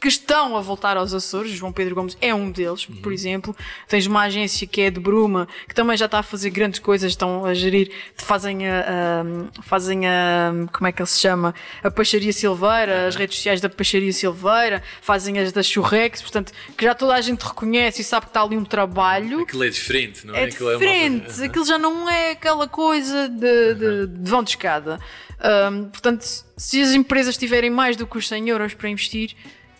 que estão a voltar aos Açores, João Pedro Gomes é um deles, uhum. por exemplo. Tens uma agência que é de Bruma, que também já está a fazer grandes coisas, estão a gerir, fazem a, a fazem a, como é que ele se chama? A Peixaria Silveira, uhum. as redes sociais da Peixaria Silveira, fazem as da Churrex, portanto, que já toda a gente reconhece e sabe que está ali um trabalho. Aquilo é diferente, não é? É diferente, é uma... aquilo já não é aquela coisa de, de, de vão de escada. Um, portanto, se as empresas tiverem mais do que os 100 euros para investir,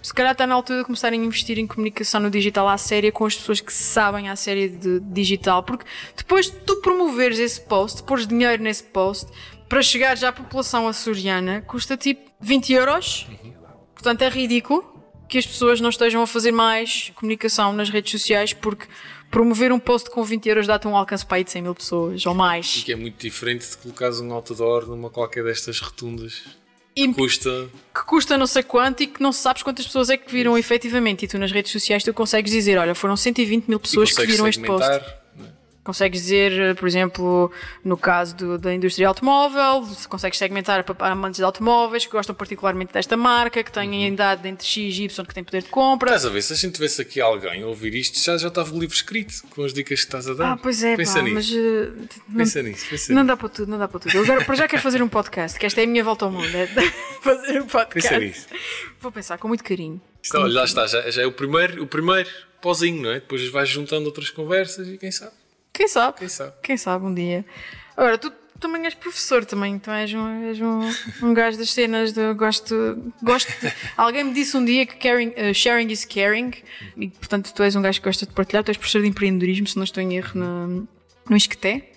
se calhar está na altura de começarem a investir em comunicação no digital à séria com as pessoas que sabem à séria de digital, porque depois de tu promoveres esse post, pôres dinheiro nesse post, para chegar já à população açoriana custa tipo 20 euros. Portanto, é ridículo que as pessoas não estejam a fazer mais comunicação nas redes sociais porque promover um post com 20 euros dá-te um alcance para aí de 100 mil pessoas ou E mais. que é muito diferente de colocares um outdoor numa qualquer destas rotundas. E Custa. que custa não sei quanto e que não sabes quantas pessoas é que viram efetivamente. E tu nas redes sociais tu consegues dizer: olha, foram 120 mil pessoas que viram este post. Consegues dizer, eh, por exemplo, no caso do- da indústria automóvel, se consegues segmentar amantes de automóveis que gostam particularmente desta marca, que têm Uhum. idade entre X e Y, que têm poder de compra. Estás a ver, se a gente tivesse aqui alguém a ouvir isto, já, já estava o livro escrito com as dicas que estás a dar. Ah, pois é, pensa pá, nisso. mas eh, não, Pensa nisso, pensa não nisso. dá para tudo, não dá para tudo. Eu agora, para já quero fazer um podcast, que esta é a minha volta ao mundo, é fazer um podcast. Pensa nisso. Vou pensar com muito carinho. Isto, olha, lá está, já, já é o primeiro, o primeiro pozinho, não é? Depois vais juntando outras conversas e quem sabe, Quem sabe? quem sabe. Quem sabe um dia. Agora, tu também és professor também, então és um, és um, um gajo das cenas de gosto, gosto de- Alguém me disse um dia que caring, uh, sharing is caring e portanto tu és um gajo que gosta de partilhar, tu és professor de empreendedorismo, se não estou em erro, na, no Isqueté.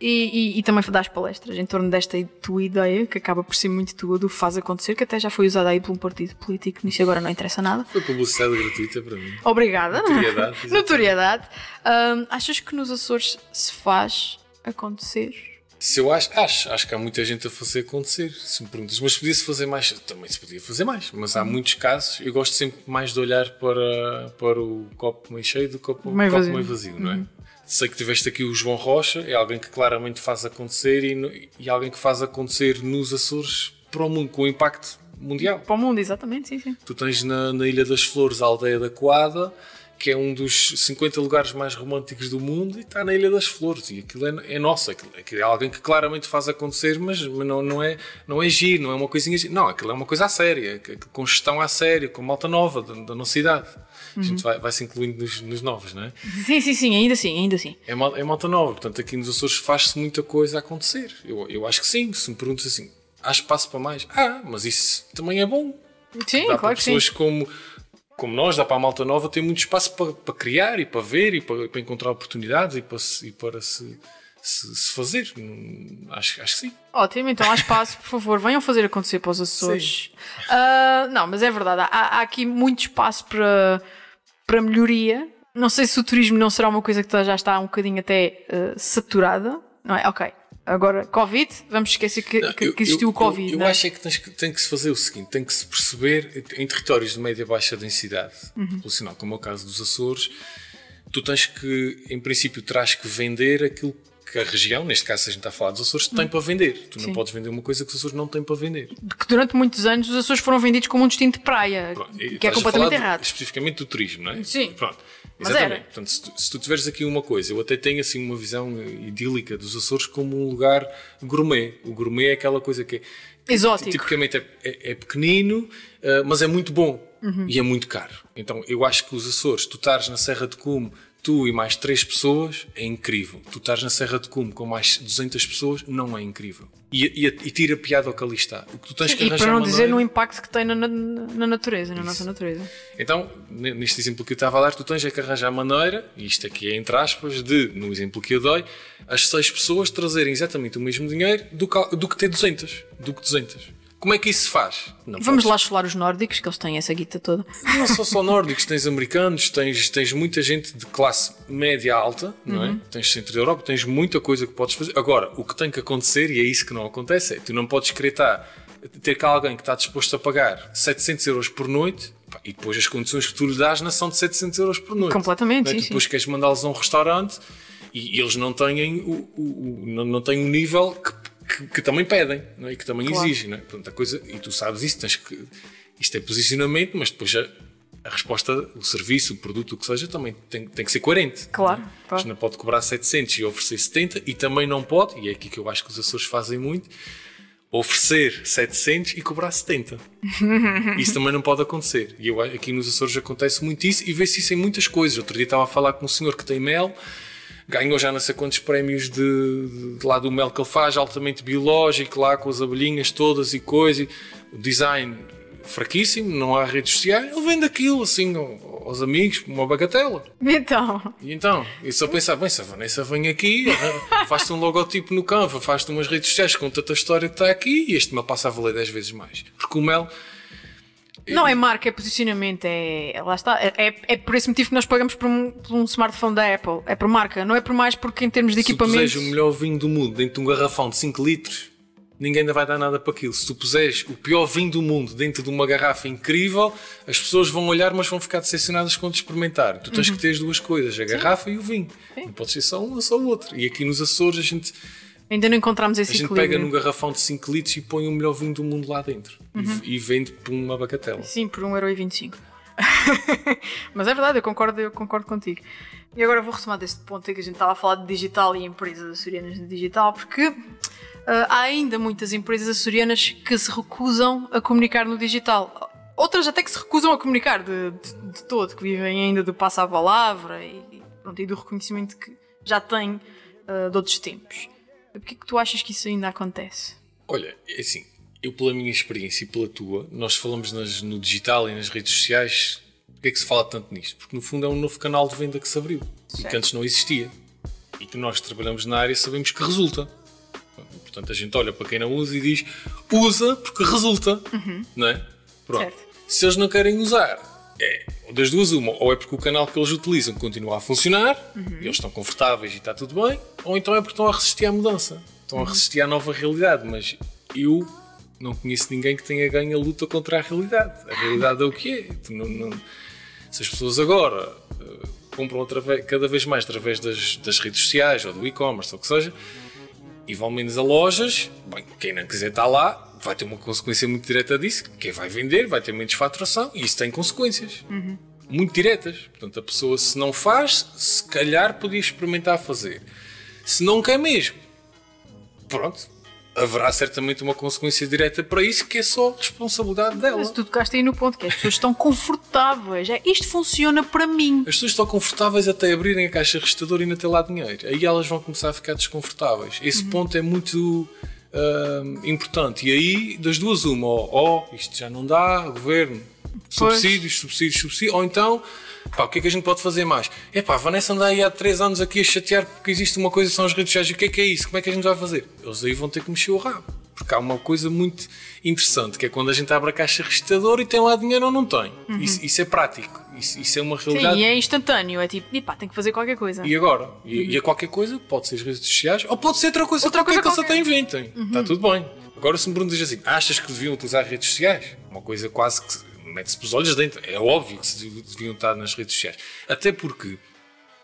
E, e, e também palestras em torno desta tua ideia, que acaba por ser muito tua, do faz acontecer, que até já foi usada aí por um partido político, nisso agora não interessa nada. Foi publicidade gratuita para mim. Obrigada. Notoriedade. Notoriedade. Ahm, achas que nos Açores se faz acontecer? Se eu acho, acho, acho que há muita gente a fazer acontecer. Se me perguntas, mas podia-se fazer mais? Também se podia fazer mais, mas Uhum. há muitos casos. Eu gosto sempre mais de olhar para, para o copo meio cheio do que o copo Meio copo vazio. Uhum. meio vazio, não é? Sei que tiveste aqui o João Rocha, é alguém que claramente faz acontecer e, e alguém que faz acontecer nos Açores para o mundo, com impacto mundial. Para o mundo, exatamente, sim, sim. Tu tens na, na Ilha das Flores a aldeia da Coada, que é um dos 50 lugares mais românticos do mundo, e está na Ilha das Flores. E aquilo é, é nosso, aquilo, aquilo é alguém que claramente faz acontecer, mas, mas não, não, é, não é giro, não é uma coisinha giro. Não, aquilo é uma coisa a séria, com gestão a sério, com malta nova da, da nossa idade. A gente vai, vai se incluindo nos, nos novos, não é? Sim, sim, sim, ainda assim, ainda assim. É, mal, é malta nova, portanto aqui nos Açores faz-se muita coisa a acontecer. Eu, eu acho que sim, se me perguntas assim, há espaço para mais? Ah, mas isso também é bom. Sim, dá para claro que sim. pessoas como, como nós, dá para a malta nova, ter muito espaço para, para criar e para ver e para, para encontrar oportunidades e para se, e para se, se, se fazer. Hum, Acho, acho que sim. Ótimo, então há espaço, por favor, venham fazer acontecer para os Açores. Ah, não, mas é verdade, há, há aqui muito espaço para, para melhoria. Não sei se o turismo não será uma coisa que já está um bocadinho até ah, saturada, não é? Ok. Agora, Covid, vamos esquecer que, que- que existiu eu, o Covid. Eu, eu não é? acho é que, tens que tem que se fazer o seguinte: tem que se perceber em territórios de média e baixa densidade, Uhum. populacional, como é o caso dos Açores, tu tens que, em princípio, terás que vender aquilo que a região, neste caso, se a gente está a falar dos Açores, tem para vender. Tu Sim. não podes vender uma coisa que os Açores não têm para vender. que durante muitos anos os Açores foram vendidos como um destino de praia, Pronto, que é completamente errado. especificamente do turismo, não é? Sim. Pronto. Mas Exatamente. era. Portanto, se tu, se tu tiveres aqui uma coisa, eu até tenho assim uma visão idílica dos Açores como um lugar gourmet. O gourmet é aquela coisa que é. Exótico. Tipicamente é, é- é pequenino, eh, mas é muito bom Uhum. e é muito caro. Então eu acho que os Açores, tu estares na Serra de Cume, tu e mais três pessoas, é incrível. Tu estares na Serra de Cume com mais 200 pessoas, não é incrível. E, e, e tira piada ao que ali está. O que tu tens que E arranjar para não dizer maneira- no impacto que tem na, na- na natureza, na nossa natureza. então, ne- neste exemplo que eu estava a dar, tu tens é que arranjar maneira, e isto aqui é entre aspas, de, no exemplo que eu dei, as seis pessoas trazerem exatamente o mesmo dinheiro do que, do que ter 200. Do que 200. Como é que isso se faz? Não Vamos podes. lá cholar os nórdicos, que eles têm essa guita toda. Não são só nórdicos, tens americanos, tens, tens muita gente de classe média alta, não Uhum. é? Tens centro da Europa, tens muita coisa que podes fazer. Agora, o que tem que acontecer, e é isso que não acontece, é tu não podes querer estar, ter cá alguém que está disposto a pagar 700 euros por noite e depois as condições que tu lhe dás não são de 700 euros por noite. Completamente, é? sim, depois queres mandá-los a um restaurante e eles não têm o, o- o- não, não têm um nível que, que, que também pedem não é? e que também Claro. exigem. Não é? Portanto, a coisa, e tu sabes isso, tens que, isto é posicionamento, mas depois a, a resposta, o serviço, o produto, o que seja, também tem, tem que ser coerente. Claro, não é? claro. Não pode cobrar 700 e oferecer 70 e também não pode, e é aqui que eu acho que os Açores fazem muito, oferecer 700 e cobrar 70. Isso também não pode acontecer. E eu, aqui nos Açores acontece muito isso e vê-se isso em muitas coisas. Outro dia estava a falar com um senhor que tem mel, ganhou já não sei quantos prémios de, de- de lá do mel que ele faz, altamente biológico, lá com as abelhinhas todas e coisa. e O design fraquíssimo, não há redes sociais. Ele vende aquilo assim ao, aos amigos, uma bagatela. Então, E então, eu só pensava, bem, se a Vanessa vem aqui, faz-te um logotipo no Canva, faz-te umas redes sociais, conta-te a história que está aqui e este me passa a valer 10 vezes mais. Porque o Mel, não é marca, é posicionamento, é. Lá está. É, é, é por esse motivo que nós pagamos por um, por um smartphone da Apple. É por marca, não é por mais porque em termos de se tu equipamento. puseres o melhor vinho do mundo dentro de um garrafão de 5 litros, ninguém ainda vai dar nada para aquilo. Se tu puseres o pior vinho do mundo dentro de uma garrafa incrível, as pessoas vão olhar, mas vão ficar decepcionadas quando experimentar. Tu tens que ter as duas coisas, a garrafa e o vinho. Não pode ser só um ou só o outro. E aqui nos Açores a gente, Ainda não encontramos esse a gente equilíbrio. pega num garrafão de 5 litros e põe o melhor vinho do mundo lá dentro. E, e vende por uma bagatela. Sim, por 1,25€. Mas é verdade, eu concordo, eu concordo contigo. E agora vou retomar deste ponto em que a gente estava a falar de digital e empresas açorianas de digital, porque ah, há ainda muitas empresas açorianas que se recusam a comunicar no digital. Outras até que se recusam a comunicar de, de- de todo, que vivem ainda do passo à palavra e, e, pronto, e do reconhecimento que já têm ah, de outros tempos. Porquê que tu achas que isso ainda acontece? Olha, é assim, eu pela minha experiência e pela tua, nós falamos nas- no digital e nas redes sociais, porquê é que se fala tanto nisto? Porque no fundo é um novo canal de venda que se abriu e Certo. que antes não existia. E que nós trabalhamos na área sabemos que resulta. Portanto, a gente olha para quem não usa e diz usa porque resulta, não é? Pronto. Certo. Se eles não querem usar, é das duas uma, ou é porque o canal que eles utilizam continua a funcionar, e eles estão confortáveis e está tudo bem, ou então é porque estão a resistir à mudança, estão a resistir à nova realidade. Mas eu não conheço ninguém que tenha ganho a luta contra a realidade. A realidade é o que é. Não- não- se as pessoas agora eh, compram através- cada vez mais através das, das redes sociais ou do e-commerce ou o que seja, e vão menos a lojas, bem, quem não quiser estar lá vai ter uma consequência muito direta disso. Quem vai vender vai ter menos faturação e isso tem consequências muito diretas. Portanto, a pessoa, se não faz, se calhar podia experimentar fazer. Se não quer mesmo, pronto, haverá certamente uma consequência direta para isso que é só responsabilidade dela. Mas tu tocaste aí no ponto que as pessoas estão confortáveis. É, isto funciona para mim. As pessoas estão confortáveis até abrirem a caixa registradora e ainda ter lá dinheiro. Aí elas vão começar a ficar desconfortáveis. Esse ponto é muito hum, importante. E aí, das duas, uma, oh, isto já não dá, governo, Pois. subsídios, subsídios, subsídios, ou então, pá, o que é que a gente pode fazer mais? É pá, a Vanessa anda aí há 3 anos aqui a chatear porque existe uma coisa são as redes sociais. O que é que é isso? Como é que a gente vai fazer? Eles aí vão ter que mexer o rabo. Porque há uma coisa muito interessante, que é quando a gente abre a caixa registradora e tem lá dinheiro ou não tem. Isso, isso é prático. Isso, isso é uma Sim, realidade. e é instantâneo. É tipo, epá, tem que fazer qualquer coisa. E agora? E, e a qualquer coisa, pode ser as redes sociais, ou pode ser outra coisa Outra qualquer coisa que eles até qualquer. inventem. Está tudo bem. Agora, se me perguntas assim, achas que deviam utilizar redes sociais? Uma coisa quase que mete-se pelos olhos dentro. É óbvio que se deviam estar nas redes sociais. Até porque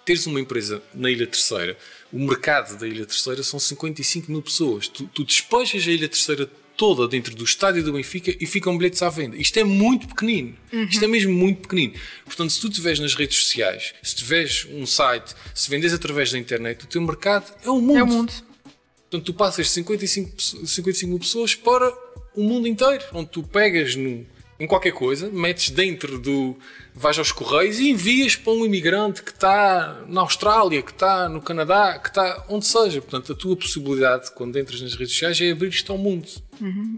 teres uma empresa na Ilha Terceira, o mercado da Ilha Terceira são 55 mil pessoas. Tu, tu despejas a Ilha Terceira toda dentro do estádio do Benfica e ficam bilhetes à venda. Isto é muito pequenino. Isto é mesmo muito pequenino. Portanto, se tu estiveres nas redes sociais, se tiveres um site, se vendes através da internet, o teu mercado é o mundo. É o mundo. Portanto, tu passas de 55, pesso- 55 mil pessoas para o mundo inteiro, onde tu pegas no, em qualquer coisa, metes dentro do. vais aos correios e envias para um imigrante que está na Austrália, que está no Canadá, que está onde seja. Portanto, a tua possibilidade, quando entras nas redes sociais, é abrir-te ao mundo.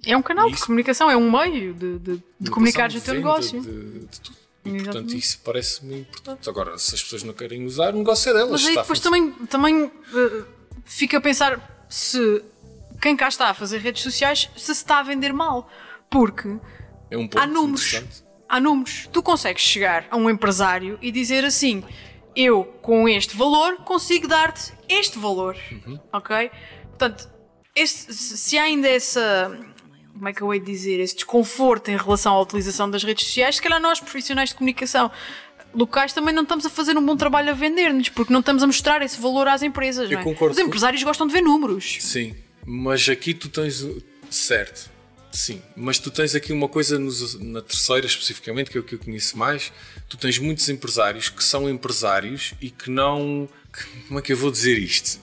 É um canal de Isso. comunicação, é um meio de, de, de comunicares o de teu negócio. De, de tudo. E, Exatamente. portanto, isso parece-me importante. Agora, se as pessoas não querem usar, o negócio é delas. Mas aí depois também, também uh, fica a pensar se quem cá está a fazer redes sociais se está a vender mal. Porque é um ponto há números. Há números. Tu consegues chegar a um empresário e dizer assim: eu com este valor consigo dar-te este valor. Uhum. Ok? Portanto, esse- se há ainda essa. Como é que eu hei de dizer? Esse desconforto em relação à utilização das redes sociais, se calhar nós, profissionais de comunicação locais, também não estamos a fazer um bom trabalho a vender-nos, porque não estamos a mostrar esse valor às empresas. Eu não é? concordo Os com- empresários gostam de ver números. Sim, mas aqui tu tens. o- Certo, sim, mas tu tens aqui uma coisa nos- na terceira especificamente, que é o que eu conheço mais. Tu tens muitos empresários que são empresários e que não. que- Como é que eu vou dizer isto?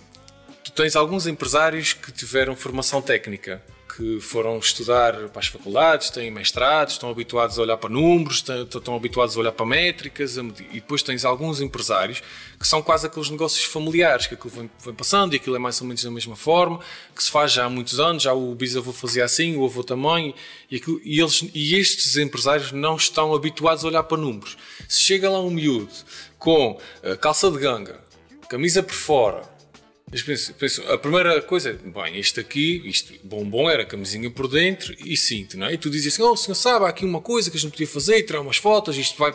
Tu tens alguns empresários que tiveram formação técnica, que foram estudar para as faculdades, têm mestrados, estão habituados a olhar para números, estão, estão habituados a olhar para métricas, e depois tens alguns empresários que são quase aqueles negócios familiares, que aquilo vem, vem, passando e aquilo é mais ou menos da mesma forma, que se faz já há muitos anos, já o bisavô fazia assim, o avô também, e, aquilo, e, eles, e estes empresários não estão habituados a olhar para números. Se chega lá um miúdo com uh, calça de ganga, camisa por fora, a primeira coisa, bem, este aqui, isto, bombom era camisinha por dentro e cinto, não é? E tu dizes assim, oh, o senhor sabe, há aqui uma coisa que a gente podia fazer, tirar umas fotos, isto vai...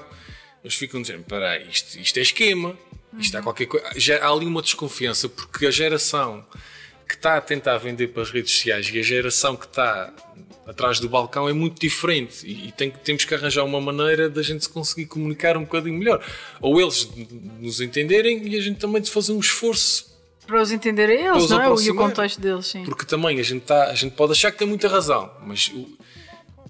Eles ficam dizendo, peraí, isto, isto é esquema, isto uhum. é qualquer coisa... Já há ali uma desconfiança, porque a geração que está a tentar vender para as redes sociais e a geração que está atrás do balcão é muito diferente e, e tem, temos que arranjar uma maneira da gente se conseguir comunicar um bocadinho melhor. Ou eles nos entenderem e a gente também de fazer um esforço para os entender a eles, não é? E o contexto deles, sim. Porque também a gente, tá, a gente pode achar que tem muita razão, mas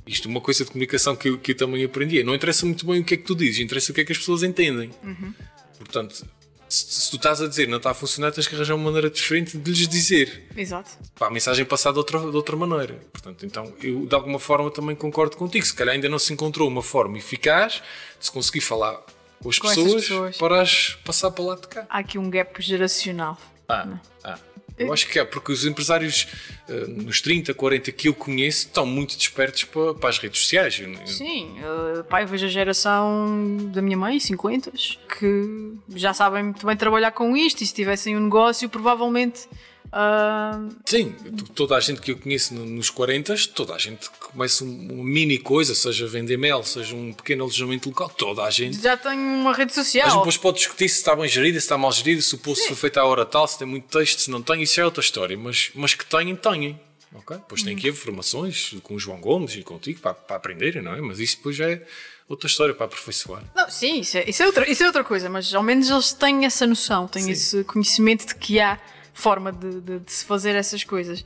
isto é uma coisa de comunicação que eu, que eu também aprendi. Não interessa muito bem o que é que tu dizes, interessa o que é que as pessoas entendem. Uhum. Portanto, se, se, tu estás a dizer não está a funcionar, tens que arranjar uma maneira diferente de lhes dizer. Exato. Para a mensagem passar de outra, de outra maneira. Portanto, então eu de alguma forma também concordo contigo. Se calhar ainda não se encontrou uma forma eficaz de se conseguir falar com as com pessoas, pessoas, para as passar para lá de cá. Há aqui um gap geracional. Ah, ah. Eu acho que é, porque os empresários uh, nos 30, 40 que eu conheço estão muito despertos para, para as redes sociais. Sim, uh, pai, vejo a geração da minha mãe, 50, que já sabem muito bem trabalhar com isto e se tivessem um negócio, provavelmente Uh... Sim, toda a gente que eu conheço nos 40, toda a gente começa uma mini coisa, seja vender mel, seja um pequeno alojamento local, toda a gente. Já tem uma rede social. Mas depois pode discutir se está bem gerida, se está mal gerida, se o poço foi feito à hora tal, se tem muito texto, se não tem, isso é outra história. Mas, mas que têm, têm. Okay? Depois tem que haver formações com o João Gomes e contigo para, para aprenderem, não é? Mas isso depois já é outra história para aperfeiçoar. Não, sim, isso é, isso, é outra, isso é outra coisa, mas ao menos eles têm essa noção, têm sim. esse conhecimento de que há forma de, de, de, se fazer essas coisas.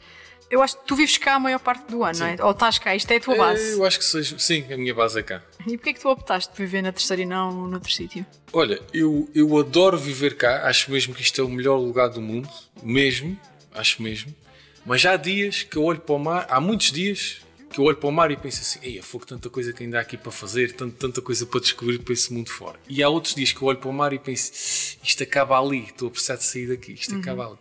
Eu acho que tu vives cá a maior parte do ano, sim. não é? Ou estás cá, isto é a tua base? Eu acho que seja, sim, a minha base é cá. E porquê é que tu optaste por viver na terceira e não noutro sítio? Olha, eu, eu adoro viver cá, acho mesmo que isto é o melhor lugar do mundo, mesmo, acho mesmo. Mas há dias que eu olho para o mar, há muitos dias que eu olho para o mar e penso assim: Ei, fogo, tanta coisa que ainda há aqui para fazer, tanta, tanta coisa para descobrir para esse mundo fora. E há outros dias que eu olho para o mar e penso: Isto acaba ali, estou a precisar de sair daqui, isto uhum. acaba ali.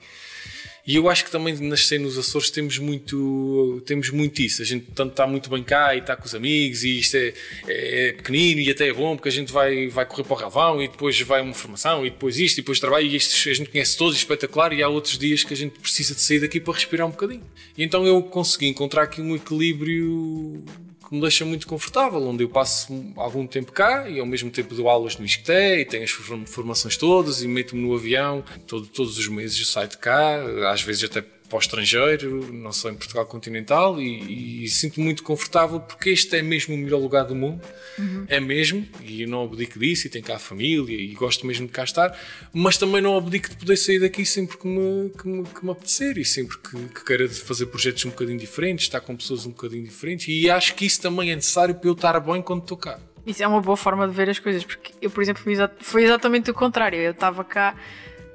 E eu acho que também nascer nos Açores temos muito, temos muito isso. A gente tanto está muito bem cá e está com os amigos e isto é, é, é, pequenino e até é bom porque a gente vai, vai correr para o relvão e depois vai uma formação e depois isto e depois trabalho e isto a gente conhece todos, espetacular e há outros dias que a gente precisa de sair daqui para respirar um bocadinho. E então eu consegui encontrar aqui um equilíbrio que me deixa muito confortável, onde eu passo algum tempo cá e ao mesmo tempo dou aulas no ISCTE e tenho as formações todas e meto-me no avião. Todo, todos os meses eu saio de cá, às vezes até para o estrangeiro, não só em Portugal continental, e, e sinto muito confortável porque este é mesmo o melhor lugar do mundo, uhum. é mesmo, e eu não abdico disso, e tenho cá a família, e gosto mesmo de cá estar, mas também não abdico de poder sair daqui sempre que me, que me, que me apetecer, e sempre que, que queira fazer projetos um bocadinho diferentes, estar com pessoas um bocadinho diferentes, e acho que isso também é necessário para eu estar bem quando estou cá. Isso é uma boa forma de ver as coisas, porque eu, por exemplo, foi exatamente o contrário. Eu estava cá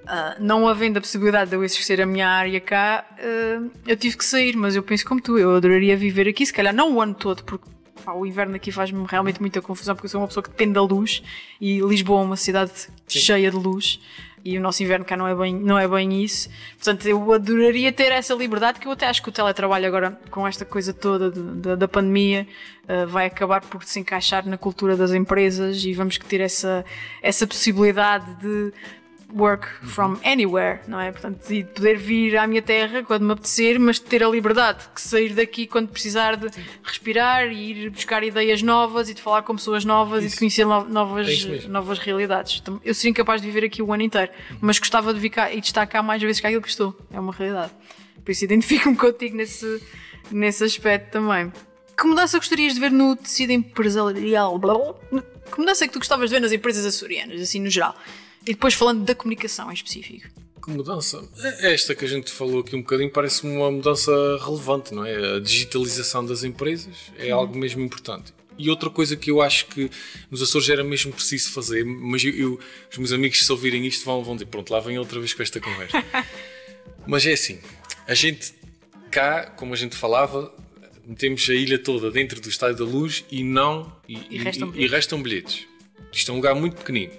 Uh, não havendo a possibilidade de eu exercer a minha área cá, uh, eu tive que sair, mas eu penso como tu, eu adoraria viver aqui, se calhar não o ano todo, porque pá, o inverno aqui faz-me realmente muita confusão, porque eu sou uma pessoa que depende da luz e Lisboa é uma cidade Sim. cheia de luz e o nosso inverno cá não é, bem, não é bem isso. Portanto, eu adoraria ter essa liberdade, que eu até acho que o teletrabalho agora, com esta coisa toda de, de, da pandemia, uh, vai acabar por se encaixar na cultura das empresas e vamos ter essa, essa possibilidade de work from anywhere, não é? Portanto, de poder vir à minha terra quando me apetecer, mas ter a liberdade de sair daqui quando precisar de respirar e ir buscar ideias novas e de falar com pessoas novas isso. e de conhecer novas, é novas realidades. Então, eu seria incapaz de viver aqui o ano inteiro, mas gostava de vir cá e de estar cá mais vezes que aquilo que estou. É uma realidade. Por isso identifico-me contigo nesse, nesse aspecto também. Que mudança gostarias de ver no tecido empresarial? Que mudança é que tu gostavas de ver nas empresas açorianas, assim no geral? E depois falando da comunicação em específico. Que mudança? É esta que a gente falou aqui um bocadinho parece uma mudança relevante, não é? A digitalização das empresas é uhum. algo mesmo importante. E outra coisa que eu acho que nos Açores era mesmo preciso fazer, mas eu, eu, os meus amigos, se ouvirem isto, vão, vão dizer: pronto, lá vem outra vez com esta conversa. mas é assim: a gente cá, como a gente falava, metemos a ilha toda dentro do Estádio da Luz e não e, E restam e- e bilhetes. restam bilhetes. Isto é um lugar muito pequenino.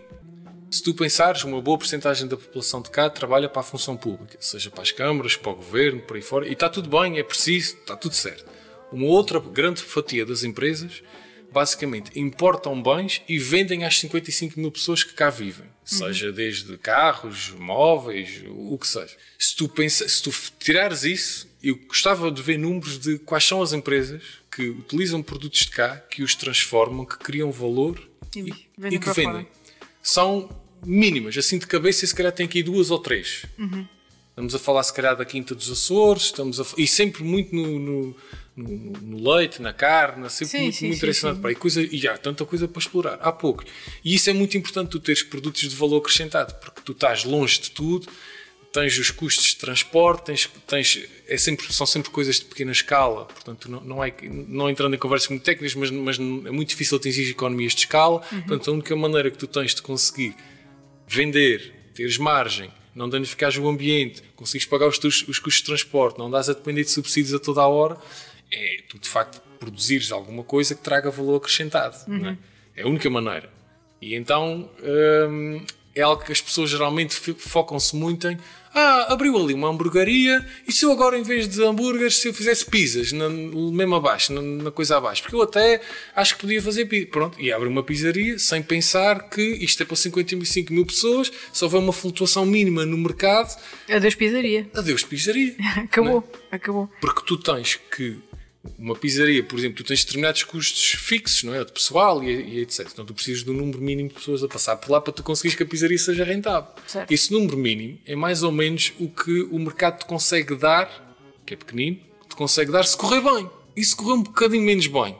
Se tu pensares, uma boa porcentagem da população de cá trabalha para a função pública, seja para as câmaras, para o governo, por aí fora, e está tudo bem, é preciso, está tudo certo. Uma outra grande fatia das empresas, basicamente, importam bens e vendem às 55 mil pessoas que cá vivem, seja desde carros, móveis, o que seja. Se tu, pensa, se tu tirares isso, eu gostava de ver números de quais são as empresas que utilizam produtos de cá, que os transformam, que criam valor E e, e que vendem. fora. São mínimas, assim de cabeça, e se calhar tem aqui duas ou três. Uhum. Estamos a falar, se calhar, da Quinta dos Açores, estamos a, e sempre muito no, no, no- no leite, na carne, sempre Sim, muito, sim, muito sim, direcionado para aí. Coisa, e há tanta coisa para explorar, há pouco. E isso é muito importante, tu teres produtos de valor acrescentado, porque tu estás longe de tudo, tens os custos de transporte, tens, tens, é sempre, são sempre coisas de pequena escala, portanto, não, não, é, não entrando em conversas muito técnicas, mas, mas é muito difícil atingir economias de escala. Portanto, a única maneira que tu tens de conseguir vender, teres margem, não danificares o ambiente, conseguires pagar os, teus, os custos de transporte, não dás a depender de subsídios a toda a hora, é tu de facto produzires alguma coisa que traga valor acrescentado. não é? É a única maneira. E então hum, é algo que as pessoas geralmente focam-se muito em. Ah, abriu ali uma hamburgueria e se eu agora, em vez de hambúrgueres, se eu fizesse pizzas, na, mesmo abaixo, na, na coisa abaixo, porque eu até acho que podia fazer pizza. Pronto, e abre uma pizzaria sem pensar que isto é para 55 mil pessoas, se houver uma flutuação mínima no mercado, Adeus pizzaria. adeus pizzaria. Acabou, acabou. Porque tu tens que. Uma pizzaria, por exemplo, tu tens determinados custos fixos, não é? De pessoal e, e etc. Então tu precisas de um número mínimo de pessoas a passar por lá para tu conseguires que a pizzaria seja rentável. Certo. Esse número mínimo é mais ou menos o que o mercado te consegue dar, que é pequenino, te consegue dar se correr bem. E se correr um bocadinho menos bem,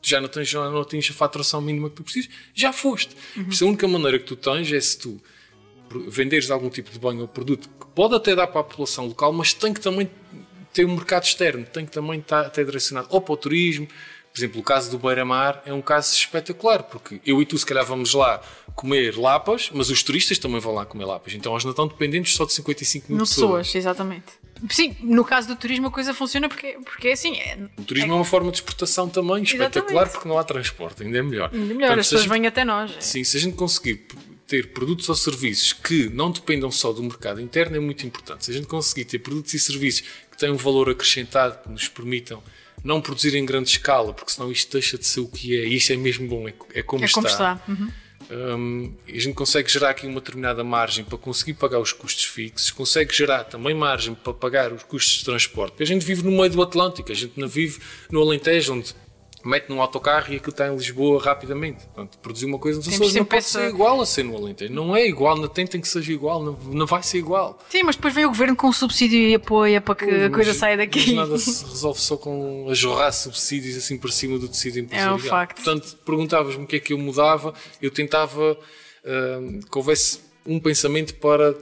tu já não tens, já não tens a faturação mínima que tu precisas, já foste. Por isso a única maneira que tu tens é se tu venderes algum tipo de bem ou produto que pode até dar para a população local, mas tem que também ter um mercado externo, tem que também estar até direcionado ou para o turismo. Por exemplo, o caso do Beira-Mar é um caso espetacular, porque eu e tu, se calhar, vamos lá comer lapas, mas os turistas também vão lá comer lapas. Então, eles não estão dependentes só de 55 mil pessoas. pessoas, exatamente. Sim, no caso do turismo a coisa funciona porque, porque é assim, é, O turismo é uma forma de exportação também espetacular, Exatamente. porque não há transporte, ainda é melhor. ainda melhor, Portanto, as pessoas gente- vêm até nós. é. Sim, se a gente conseguir ter produtos ou serviços que não dependam só do mercado interno é muito importante. Se a gente conseguir ter produtos e serviços que tenham um valor acrescentado, que nos permitam não produzir em grande escala, porque senão isto deixa de ser o que é, e isto é mesmo bom, é, é como É está. como está. Uhum. Hum, e a gente consegue gerar aqui uma determinada margem para conseguir pagar os custos fixos, consegue gerar também margem para pagar os custos de transporte. Porque a gente vive no meio do Atlântico, a gente não vive no Alentejo, onde mete num autocarro e aquilo está em Lisboa rapidamente. Portanto, produzir uma coisa nos Açores não pode essa- ser igual a ser no Alentejo. Não é igual, não tentem que seja igual, não, não vai ser igual. Sim, mas depois vem o governo com subsídio e apoia para que a coisa Mas- saia Mas daqui. nada se resolve só com a jorrar subsídios assim por cima do tecido empresarial. É um facto. Portanto, perguntavas-me o que é que eu mudava, eu tentava hum, que houvesse um pensamento para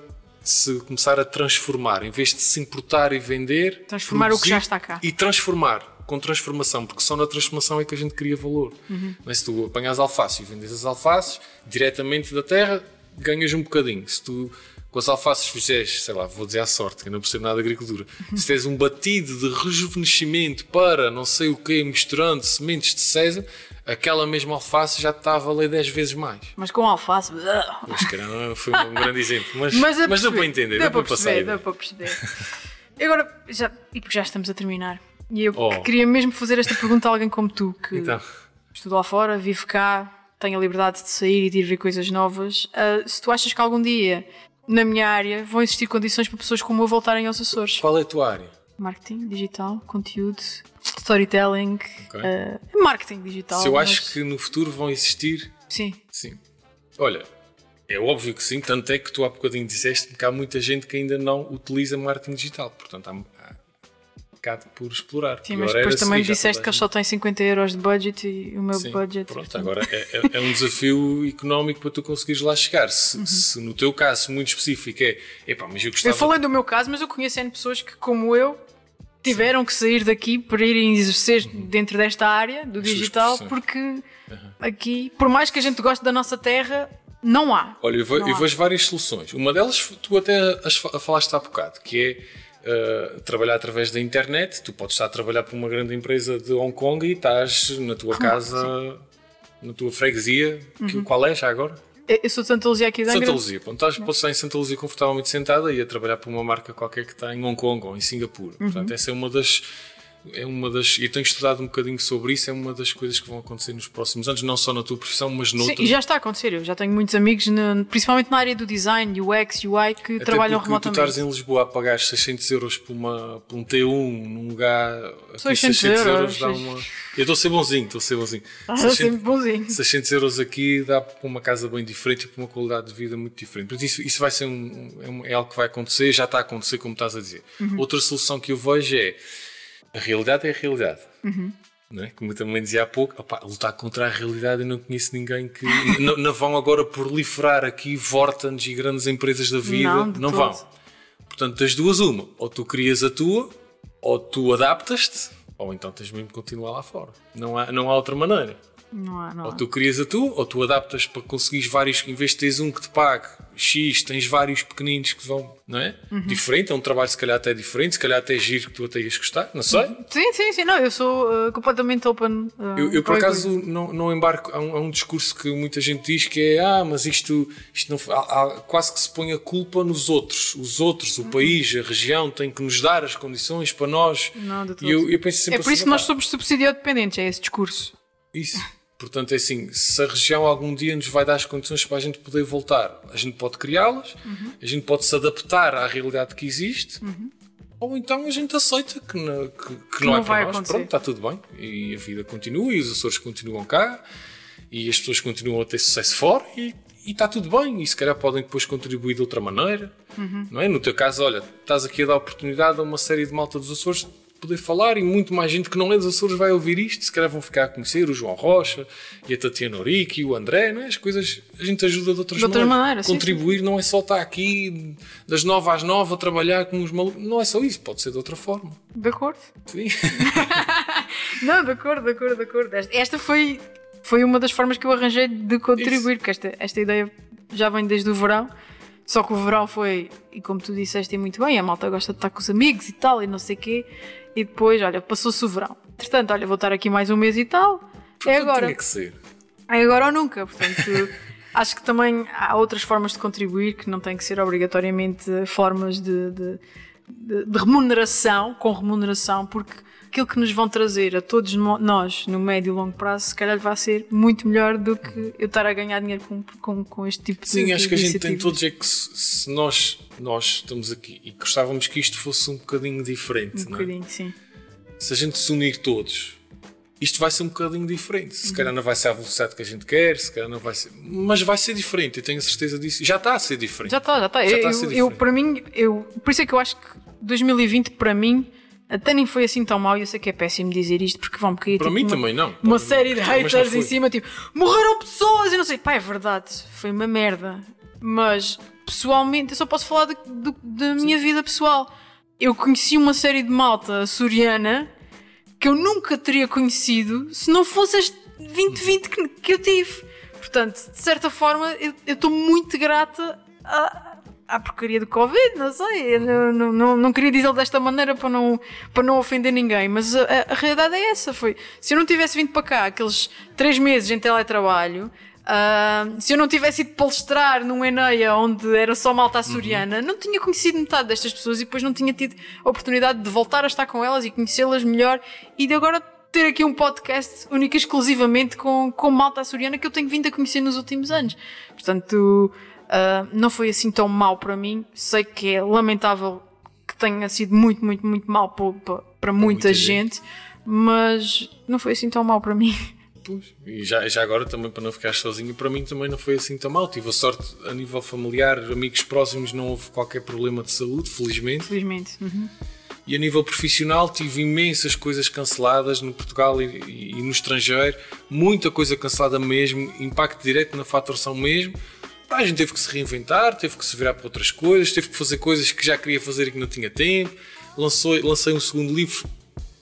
se começar a transformar, em vez de se importar e vender, Transformar o que já está cá. E transformar, com transformação, porque só na transformação é que a gente cria valor. Uhum. Mas se tu apanhas alface e vendes as alfaces diretamente da terra, ganhas um bocadinho. Se tu com as alfaces fizeres, sei lá, vou dizer à sorte, que eu não percebo nada de agricultura, se tens um batido de rejuvenescimento para não sei o quê, misturando sementes de sésamo, aquela mesma alface já está a valer 10 vezes mais. Mas com alface. Mas, cara, não foi um grande exemplo. Mas, Mas, mas deu para entender, deu deu para passar. perceber, ideia. deu para perceber. Agora, já, e porque já estamos a terminar. E eu Oh. queria mesmo fazer esta pergunta a alguém como tu, que Então, estuda lá fora, vive cá, tem a liberdade de sair e de ir ver coisas novas. ah, se tu achas que algum dia, na minha área, vão existir condições para pessoas como eu voltarem aos Açores? qual é a tua área? Marketing digital, conteúdo, storytelling, Ok. ah, marketing digital. Se eu mas- acho que no futuro vão existir Sim, Sim. Olha, é óbvio que sim, tanto é que tu há bocadinho disseste que há muita gente que ainda não utiliza marketing digital. Portanto, há, por explorar. sim mas depois também disseste que eles só têm 50 euros de budget e o meu Sim, budget. Pronto, portanto, agora é, é- é um desafio económico para tu conseguires lá chegar. Se, Uhum. se no teu caso muito específico é, epá, mas eu Eu gostava. falei do meu caso, mas eu conheço N pessoas que, como eu, tiveram que sair daqui para irem exercer dentro desta área do As digital, porque aqui, por mais que a gente goste da nossa terra, não há. Olha, eu, ve- Não eu vejo várias soluções. Uma delas, tu até as fa- falaste há bocado, que é uh, trabalhar através da internet. Tu podes estar a trabalhar para uma grande empresa de Hong Kong e estás na tua casa, sim. na tua freguesia. Uhum. Que, qual é já agora? Eu sou de Santa Luzia aqui da Santa Luzia. Pronto, estás, podes estar em Santa Luzia confortavelmente sentada e a trabalhar para uma marca qualquer que está em Hong Kong ou em Singapura. Uhum. Portanto, essa é uma das é uma das. E tenho estudado um bocadinho sobre isso, é uma das coisas que vão acontecer nos próximos anos, não só na tua profissão, mas noutras. Sim, e já está a acontecer. Eu já tenho muitos amigos, na, principalmente na área do design, UX, UI, que Até trabalham remotamente. Tu estás em Lisboa a pagar 600 euros por, uma, por um T1 num lugar. 600, 600 euros, dá uma. Eu estou a ser bonzinho, estou a ser bonzinho. Ah, 600, bonzinho. 600 euros aqui dá para uma casa bem diferente e para uma qualidade de vida muito diferente. Portanto, isso, isso vai ser um, é, é algo que vai acontecer, já está a acontecer, como estás a dizer. Uhum. Outra solução que eu vejo é a realidade é a realidade. Uhum. Não é? Como eu também dizia há pouco, opa, lutar contra a realidade eu não conheço ninguém que. não, não, vão agora proliferar aqui Vortans e grandes empresas da vida. Não, não vão. Portanto, das duas, uma. Ou tu crias a tua, ou tu adaptas-te, ou então tens mesmo que continuar lá fora. Não há, não há outra maneira. Não há, não ou tu crias a tua, ou tu adaptas para conseguires vários, em vez de teres um que te pague X, tens vários pequeninos que vão, não é? Uhum. Diferente, é um trabalho se calhar até diferente, se calhar até giro que tu até ias gostar, não sei. Sim, sim, sim, não, eu sou uh, completamente open. Uh, eu, eu, por acaso não, não embarco, há um, há um, discurso que muita gente diz que é, ah, mas isto, isto não, há, há, quase que se põe a culpa nos outros, os outros, o uhum. país, a região tem que nos dar as condições para nós. Não, de e eu, eu penso sempre É por assim, isso que nós somos subsidiado dependentes, é esse discurso. Isso. Portanto, é assim, se a região algum dia nos vai dar as condições para a gente poder voltar, a gente pode criá-las, uhum. a gente pode se adaptar à realidade que existe, uhum. ou então a gente aceita que, não, que, que, que não, é para nós. Acontecer. Pronto, está tudo bem. E a vida continua, e os Açores continuam cá, e as pessoas continuam a ter sucesso fora, e, e está tudo bem. E se calhar podem depois contribuir de outra maneira. Uhum. Não é? No teu caso, olha, estás aqui a dar oportunidade a uma série de malta dos Açores poder falar e muito mais gente que não é dos Açores vai ouvir isto. Se calhar vão ficar a conhecer o João Rocha e a Tatiana Orique e o André, não é? As coisas a gente ajuda de outras de outra maneiras. Maneira, Contribuir sim, não é só estar aqui das nove às nove a trabalhar com os malucos. Não é só isso, pode ser de outra forma. De acordo. Sim. não, de acordo, de acordo, de acordo. Esta foi, foi uma das formas que eu arranjei de contribuir, isso. porque esta, esta ideia já vem desde o verão. Só que o verão foi, e como tu disseste muito bem, a malta gosta de estar com os amigos e tal, e não sei o quê. E depois, olha, passou-se o verão. Entretanto, olha, vou estar aqui mais um mês e tal. é agora. Tinha que ser. É agora ou nunca. Portanto, acho que também há outras formas de contribuir que não têm que ser obrigatoriamente formas de, de, de, de remuneração, com remuneração, porque aquilo que nos vão trazer a todos nós no médio e longo prazo, se calhar vai ser muito melhor do que eu estar a ganhar dinheiro com, com, com este tipo Sim, de Sim, acho que a gente tem todos é que se, se, nós, nós estamos aqui e gostávamos que isto fosse um bocadinho diferente. Um bocadinho, é? sim. Se a gente se unir todos, isto vai ser um bocadinho diferente. Se uhum. calhar não vai ser a velocidade que a gente quer, se calhar não vai ser. Mas vai ser diferente, eu tenho a certeza disso. Já está a ser diferente. Já está, já está. Já eu, está eu, eu, para mim, eu, por isso é que eu acho que 2020 para mim até nem foi assim tão mal, eu sei que é péssimo dizer isto porque vão cair Para tipo, mim uma, também não. Uma série de haters em cima, tipo, morreram pessoas e não sei. Pá, é verdade, foi uma merda. Mas pessoalmente, eu só posso falar de, de, da minha vida pessoal. Eu conheci uma série de malta açoriana que eu nunca teria conhecido se não fosse este 2020 que, que eu tive. Portanto, de certa forma, eu estou muito grata a, à porcaria do Covid, não sei, não, não, não, queria dizer desta maneira para não, para não ofender ninguém, mas a, a, realidade é essa, foi, se eu não tivesse vindo para cá aqueles três meses em teletrabalho, uh, se eu não tivesse ido palestrar num Eneia onde era só malta açoriana, uhum. não tinha conhecido metade destas pessoas e depois não tinha tido a oportunidade de voltar a estar com elas e conhecê-las melhor e de agora ter aqui um podcast único e exclusivamente com, com malta açoriana que eu tenho vindo a conhecer nos últimos anos. Portanto, Uh, não foi assim tão mal para mim. Sei que é lamentável que tenha sido muito, muito, muito mal para, para muita, muita gente, gente, mas não foi assim tão mal para mim. Pois, e já, já agora também para não ficar sozinho, para mim também não foi assim tão mal. Tive a sorte a nível familiar, amigos próximos, não houve qualquer problema de saúde, felizmente. Felizmente. Uhum. E a nível profissional tive imensas coisas canceladas no Portugal e, e, e no estrangeiro, muita coisa cancelada mesmo, impacto direto na faturação mesmo a gente teve que se reinventar, teve que se virar para outras coisas, teve que fazer coisas que já queria fazer e que não tinha tempo. Lançou, lancei um segundo livro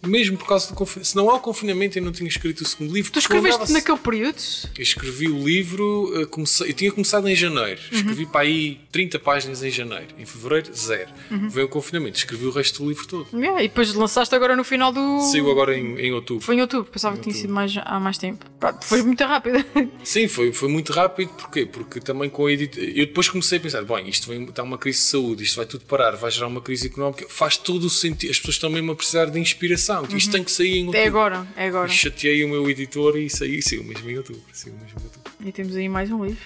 mesmo por causa do confinamento. Se não há o confinamento, eu não tinha escrito o segundo livro. Tu escreveste naquele período? Eu escrevi o livro, eh, comecei, eu tinha começado em janeiro. Uhum. Escrevi para aí 30 páginas em janeiro. Em fevereiro, zero. Uhum. Veio o confinamento, escrevi o resto do livro todo. Yeah, e depois lançaste agora no final do. Saiu agora em, em outubro. Foi em outubro, pensava em que tinha sido mais, há mais tempo. Foi muito rápido. Sim, foi, foi muito rápido. Porquê? Porque também com a editora. Eu depois comecei a pensar: bem, isto vai estar uma crise de saúde, isto vai tudo parar, vai gerar uma crise económica. Faz todo o sentido. As pessoas estão mesmo a precisar de inspiração. Uhum. Isto tem que sair em outubro. É agora, é agora. E chateei o meu editor e saiu, saiu mesmo em outubro. Saiu mesmo em outubro. E temos aí mais um livro.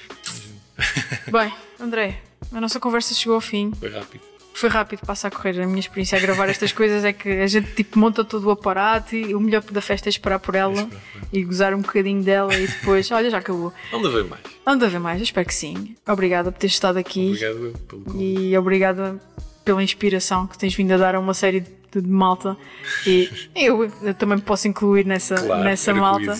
Bem, André, a nossa conversa chegou ao fim. Foi rápido. Foi rápido, passa a correr. A minha experiência a gravar estas coisas é que a gente tipo, monta todo o aparato e o melhor da festa é esperar por ela esperar e gozar um bocadinho dela e depois, olha, já acabou. Onde haver mais? Onde haver mais, eu espero que sim. Obrigada por teres estado aqui. Obrigado pelo convite. E obrigada pela inspiração que tens vindo a dar a uma série de de malta e eu, eu também posso incluir nessa, claro, nessa malta.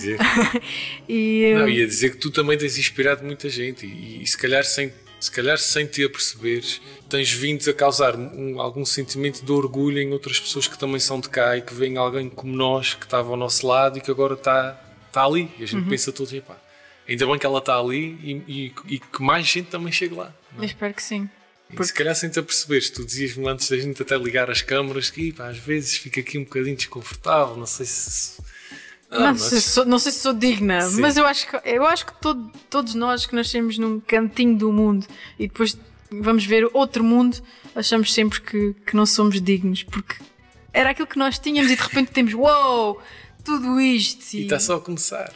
e, Não, ia dizer que tu também tens inspirado muita gente e, e se calhar sem se calhar sem te aperceberes, tens vindo a causar um, algum sentimento de orgulho em outras pessoas que também são de cá e que veem alguém como nós que estava ao nosso lado e que agora está, está ali. E a gente uhum. pensa todos, epá, ainda bem que ela está ali e, e, e, que mais gente também chegue lá. É? espero que sim. Porque... se calhar sem te aperceberes, tu dizias-me antes da gente até ligar as câmaras que pá, às vezes fica aqui um bocadinho desconfortável, não sei se. Ah, não, mas... sei sou, não, sei se sou digna, Sim. mas eu acho que, eu acho que todo, todos nós que nascemos num cantinho do mundo e depois vamos ver outro mundo, achamos sempre que, que não somos dignos, porque era aquilo que nós tínhamos e de repente temos, uou, wow, tudo isto. E está só a começar.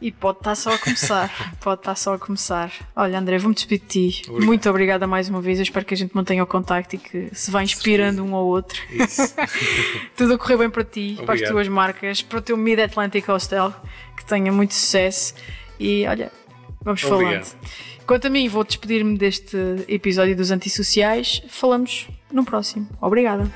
E pode estar só a começar. pode estar só a começar. Olha, André, vou-me despedir de ti. Obrigado. Muito obrigada mais uma vez. Eu espero que a gente mantenha o contacto e que se vá inspirando um ao outro. Isso. Tudo a correr bem para ti, Obrigado. para as tuas marcas, para o teu Mid Atlantic Hostel, que tenha muito sucesso. E olha, vamos Obrigado. falando. Quanto a mim, vou despedir-me deste episódio dos Antissociais. Falamos no próximo. Obrigada.